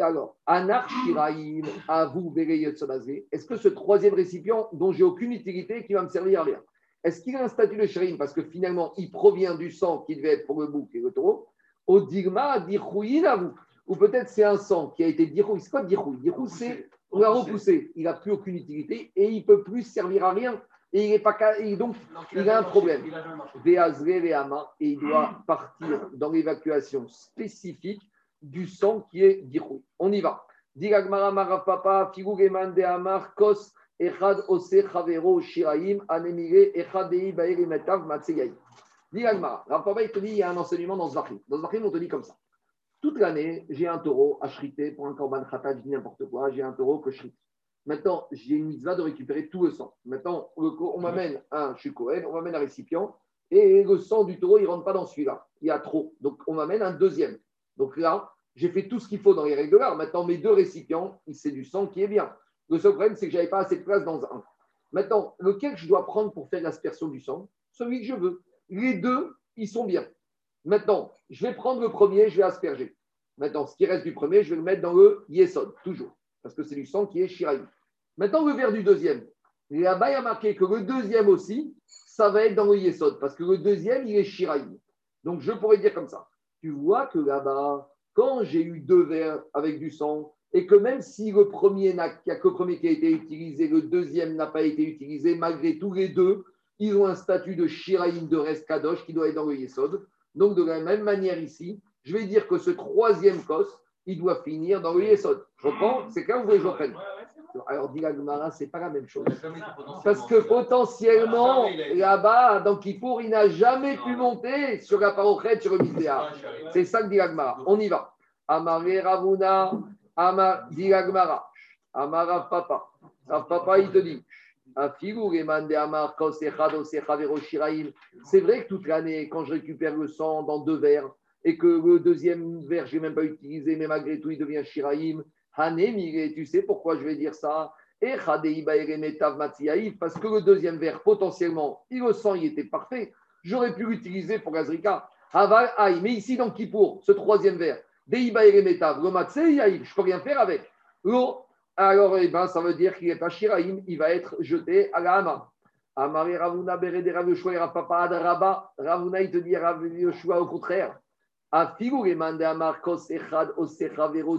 Alors, Anar Shiraïm, Avou est-ce que ce troisième récipient dont j'ai aucune utilité qui va me servir à rien, est-ce qu'il a un statut de Shiraïm? Parce que finalement il provient du sang qui devait être pour le bouc et le taureau Au Digma, Avou. Ou peut-être c'est un sang qui a été Dirhouy. C'est quoi Dirhouy Dirhouy, c'est on l'a repoussé. Il n'a plus aucune utilité et il ne peut plus servir à rien. Et il est pas et donc il a un problème. Il a et il doit partir dans l'évacuation spécifique du sang qui est Dirhouy. On y va. Diragmara Marapapa, Figugeman de Amar, Kos, Echad Ose Chavero Shiraim, Anemire, Echadei Baeri Metav Matseyai. Diragmara, Rapapa, il te dit il y a un enseignement dans Zvachim. Dans Zvachim, on te dit comme ça. Toute l'année, j'ai un taureau à shriter pour un korban khatat, je dis n'importe quoi, j'ai un taureau que je. Maintenant, j'ai une mitzvah de récupérer tout le sang. Maintenant, on m'amène un, je suis on m'amène un récipient, et le sang du taureau, il ne rentre pas dans celui-là. Il y a trop. Donc, on m'amène un deuxième. Donc là, j'ai fait tout ce qu'il faut dans les règles de l'art. Maintenant, mes deux récipients, c'est du sang qui est bien. Le seul problème, c'est que je n'avais pas assez de place dans un. Maintenant, lequel je dois prendre pour faire l'aspersion du sang? Celui que je veux. Les deux, ils sont bien. Maintenant, je vais prendre le premier, je vais asperger. Maintenant, ce qui reste du premier, je vais le mettre dans le yesod, toujours. Parce que c'est du sang qui est shiraïm. Maintenant, le verre du deuxième. Là-bas, il y a marqué que le deuxième aussi, ça va être dans le yesod. Parce que le deuxième, il est shiraïm. Donc, je pourrais dire comme ça. Tu vois que là-bas, quand j'ai eu deux verres avec du sang, et que même si le premier n'a a que le premier qui a été utilisé, le deuxième n'a pas été utilisé, malgré tous les deux, ils ont un statut de shiraïm de reste kadosh qui doit être dans le. Donc, de la même manière ici, je vais dire que ce troisième kos, il doit finir dans le. Je reprends C'est quand vous voulez que je reprenne Alors, dit Gemara, c'est pas la même chose. Parce que potentiellement, là-bas, dans Kippour, il n'a jamais pu monter sur la parochet, sur le Misbéa. C'est ça que dit Gemara. On y va. Amare Ravuna, Amar, dit Gemara. Amara Papa. Papa, il te dit. Amar. C'est vrai que toute l'année, quand je récupère le sang dans deux verres, et que le deuxième verre, je n'ai même pas utilisé, mais malgré tout, il devient Shiraim. Tu sais pourquoi je vais dire ça? Matsiaïf, parce que le deuxième verre, potentiellement, il le sang, il était parfait. J'aurais pu l'utiliser pour Gazrika. Mais ici dans Kippour, ce troisième verre, je peux rien faire avec. Alors eh ben, ça veut dire qu'il n'est pas Shiraim, il va être jeté à la Hama. Amare Ravuna Bere de Rav Yoshua et Rav Papa Ad Rabba. Ravuna, il te dit Rav Yoshua au contraire. Afigu Reman de Amar Kos Echad Osecha Vero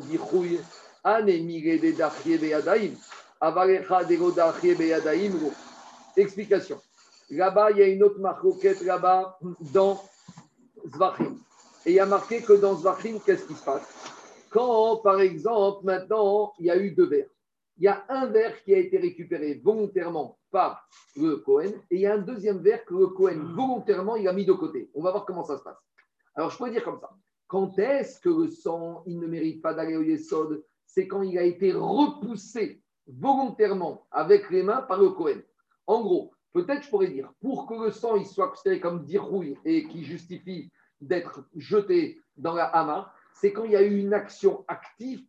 Explication. Là-bas, il y a une autre marquette là-bas dans Zvachim. Et il y a marqué que dans Zvachim, qu'est-ce qui se passe? Quand, par exemple, maintenant, il y a eu deux verres. Il y a un verre qui a été récupéré volontairement par le Cohen et il y a un deuxième verre que le Cohen volontairement il a mis de côté. On va voir comment ça se passe. Alors, je pourrais dire comme ça. Quand est-ce que le sang, il ne mérite pas d'aller au Yesod? C'est quand il a été repoussé volontairement avec les mains par le Cohen. En gros, peut-être je pourrais dire, pour que le sang il soit considéré comme dirouille et qui justifie d'être jeté dans la hama, c'est quand il y a eu une action active,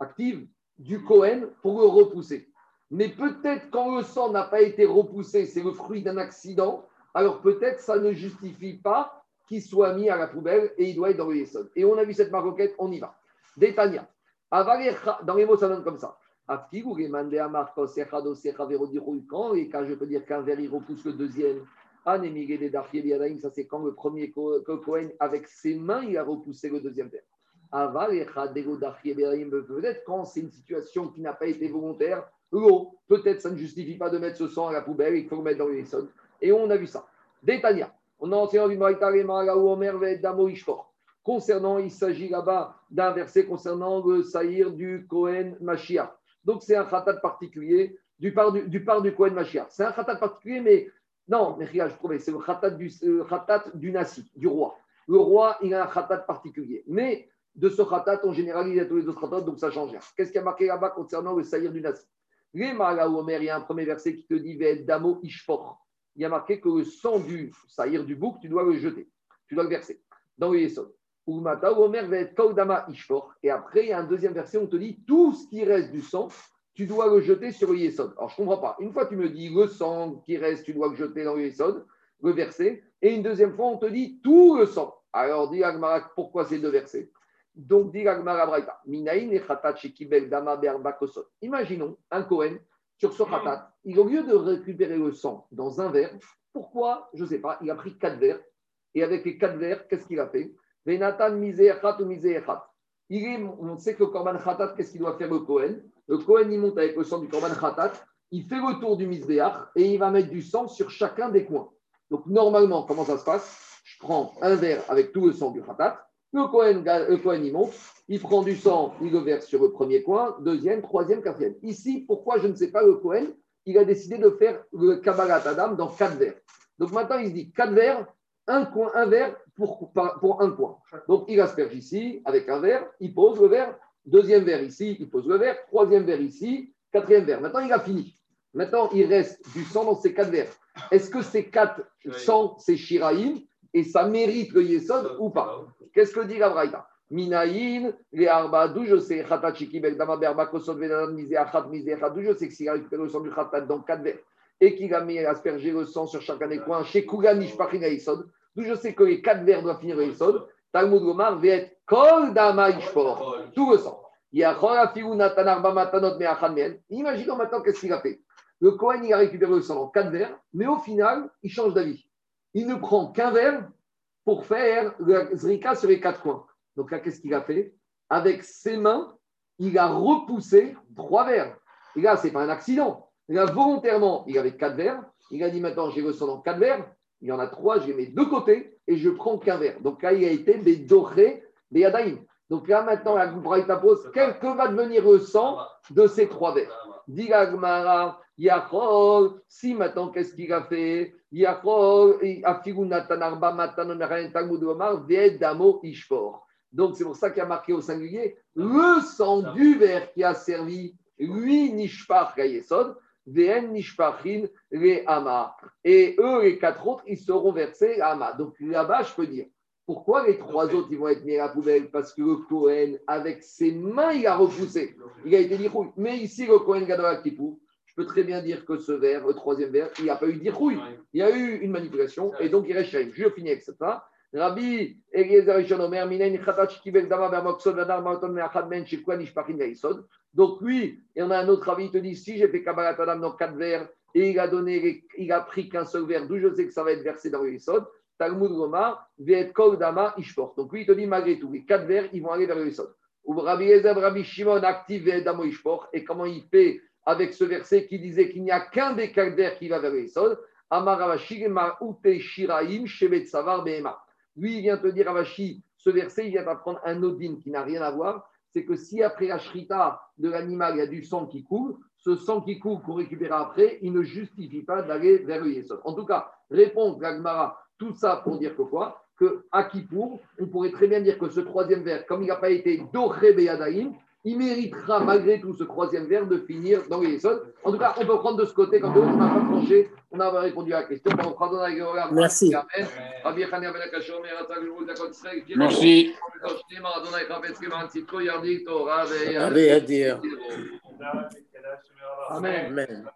active du Cohen pour le repousser. Mais peut-être quand le sang n'a pas été repoussé, c'est le fruit d'un accident, alors peut-être ça ne justifie pas qu'il soit mis à la poubelle et il doit être dans le. Et on a vu cette maroquette, on y va. Détania. Dans les mots, ça donne comme ça. Et quand je peux dire qu'un verre, il repousse le deuxième. Ça c'est quand le premier Cohen, avec ses mains, il a repoussé le deuxième verre. Peut-être quand c'est une situation qui n'a pas été volontaire, l'eau, peut-être ça ne justifie pas de mettre ce sang à la poubelle, il faut le mettre dans le Yesod. Et on a vu ça. Détania. On a enseigné du Maïta, Remara, Omer, Vedamo, Ishtor. Concernant, il s'agit là-bas d'un verset concernant le saïr du Cohen Mashiach. Donc, c'est un khatat particulier du part du, du, Cohen Mashiach. C'est un khatat particulier, mais non, mais je trouvais, c'est le khatat du, euh, khatat du Nassi, du roi. Le roi, il a un khatat particulier. Mais de ce khatat, en général, il y a tous les autres khatat, donc ça change rien. Qu'est-ce qu'il y a marqué là-bas concernant le saïr du Nassi? Omer, il y a un premier verset qui te dit Damo Ishfor. Il y a marqué que le sang du saïr du bouc, tu dois le jeter. Tu dois le verser dans le Yesod. Et après, il y a un deuxième verset, on te dit tout ce qui reste du sang, tu dois le jeter sur le Yesod. Alors, je ne comprends pas. Une fois, tu me dis le sang qui reste, tu dois le jeter dans le Yesod, le verset. Et une deuxième fois, on te dit tout le sang. Alors, dis Agmara, pourquoi ces deux versets? Donc, dit Agmara Braïta, Minaïn et Dama Berbakosot. Imaginons un Kohen sur ce Khatat. Il, au lieu de récupérer le sang dans un verre, pourquoi Je ne sais pas, il a pris quatre verres. Et avec les quatre verres, qu'est-ce qu'il a fait? Ou on sait que le Korban Khatat, qu'est-ce qu'il doit faire le Kohen? Le Kohen, il monte avec le sang du Korban Khatat, il fait le tour du Misbeach et il va mettre du sang sur chacun des coins. Donc, normalement, comment ça se passe? Je prends un verre avec tout le sang du Khatat, le Kohen, le il monte, il prend du sang, il le verse sur le premier coin, deuxième, troisième, quatrième. Ici, pourquoi je ne sais pas, le Kohen, il a décidé de faire le Kabbalat Adam dans quatre verres. Donc maintenant, il se dit quatre verres, un coin, un verre pour, pour un coin. Donc il asperge ici avec un verre, il pose le verre, deuxième verre ici, il pose le verre, troisième verre ici, quatrième verre. Maintenant, il a fini. Maintenant, il reste du sang dans ces quatre verres. Est-ce que ces quatre sangs, c'est Shiraïm et ça mérite le Yesod ou pas? Qu'est-ce que dit la Braïta Minaïn, les arba, d'où je sais, Khatachiki, Beldama, Berba, Kosod, Vedan, Misé, Achat, Misé, Achat, d'où je sais que s'il a récupéré le sang du Khatat dans quatre verres et qu'il a mis aspergé le sang sur chacun des coins, chez Kougani, Shpachina, Yesod, d'où je sais que les quatre verres doivent finir le Yesod, Talmud Gomar va être Kol Dama Ishpor, tout le sang. Imaginons maintenant qu'est-ce qu'il a fait. Le Kohen, il a récupéré le sang dans quatre verres, mais au final, il change d'avis. Il ne prend qu'un verre pour faire le Zrika sur les quatre coins. Donc là, qu'est-ce qu'il a fait? Avec ses mains, il a repoussé trois verres. Et là, ce n'est pas un accident. Là, volontairement, il avait quatre verres. Il a dit maintenant, j'ai le sang dans quatre verres. Il y en a trois, je les mets de côté et je prends qu'un verre. Donc là, il a été des yadaïm. Donc là, maintenant, la Braïta pose quel que va devenir le sang de ces trois verres. Dit Gmara, Yachol, si maintenant, qu'est-ce qu'il a fait? Yachol, Afigunatan Matanon Talmud Omar, Damo Ishfor. Donc c'est pour ça qu'il a marqué au singulier le sang du verre qui a servi, lui, Nishpar Kayesod, les Hama. Et eux, les quatre autres, ils seront versés à Hama. Donc là-bas, je peux dire. Pourquoi les trois autres, ils vont être mis à la poubelle? Parce que le Kohen, avec ses mains, il a repoussé. Il a été dit Mais ici, le Kohen Gadol Kipou, je peux très bien dire que ce verre, le troisième verre, il n'y a pas eu d'irrouille. Il y a eu une manipulation et donc il reste Je finis avec ça. Rabbi Eliezer Omer, Minayin Khatach Kibel Dama Meachad Men Shekwa Nishpachin Veisod. Donc lui, et on a un autre rabbi, il te dit si j'ai fait Kabbalat Adam dans quatre verres et il a donné, il a pris qu'un seul verre, d'où je sais que ça va être versé dans le Yesod. Talmud Gomar, Viet Dama Ishport. Donc lui, il te dit malgré tout, les quatre verres, ils vont aller vers le Yesod. Ou Rabbi Rabbi Shimon active Ishport. Et comment il fait avec ce verset qui disait qu'il n'y a qu'un des quatre verres qui va vers le Yesod lui, il vient te dire, Avashi, ce verset, il vient d'apprendre un odine qui n'a rien à voir. C'est que si après la shrita de l'animal, il y a du sang qui coule, ce sang qui coule qu'on récupère après, il ne justifie pas d'aller vers le Yesod. En tout cas, répondre Gagmara, tout ça pour dire que quoi? Que à Kippour, on pourrait très bien dire que ce troisième vers, comme il n'a pas été Doré il méritera malgré tout ce troisième verre de finir dans les Yesod. En tout cas, on peut prendre de ce côté, quand on n'a pas tranché, on a répondu à la question. On prend dans la Merci. Merci. Amen. Amen.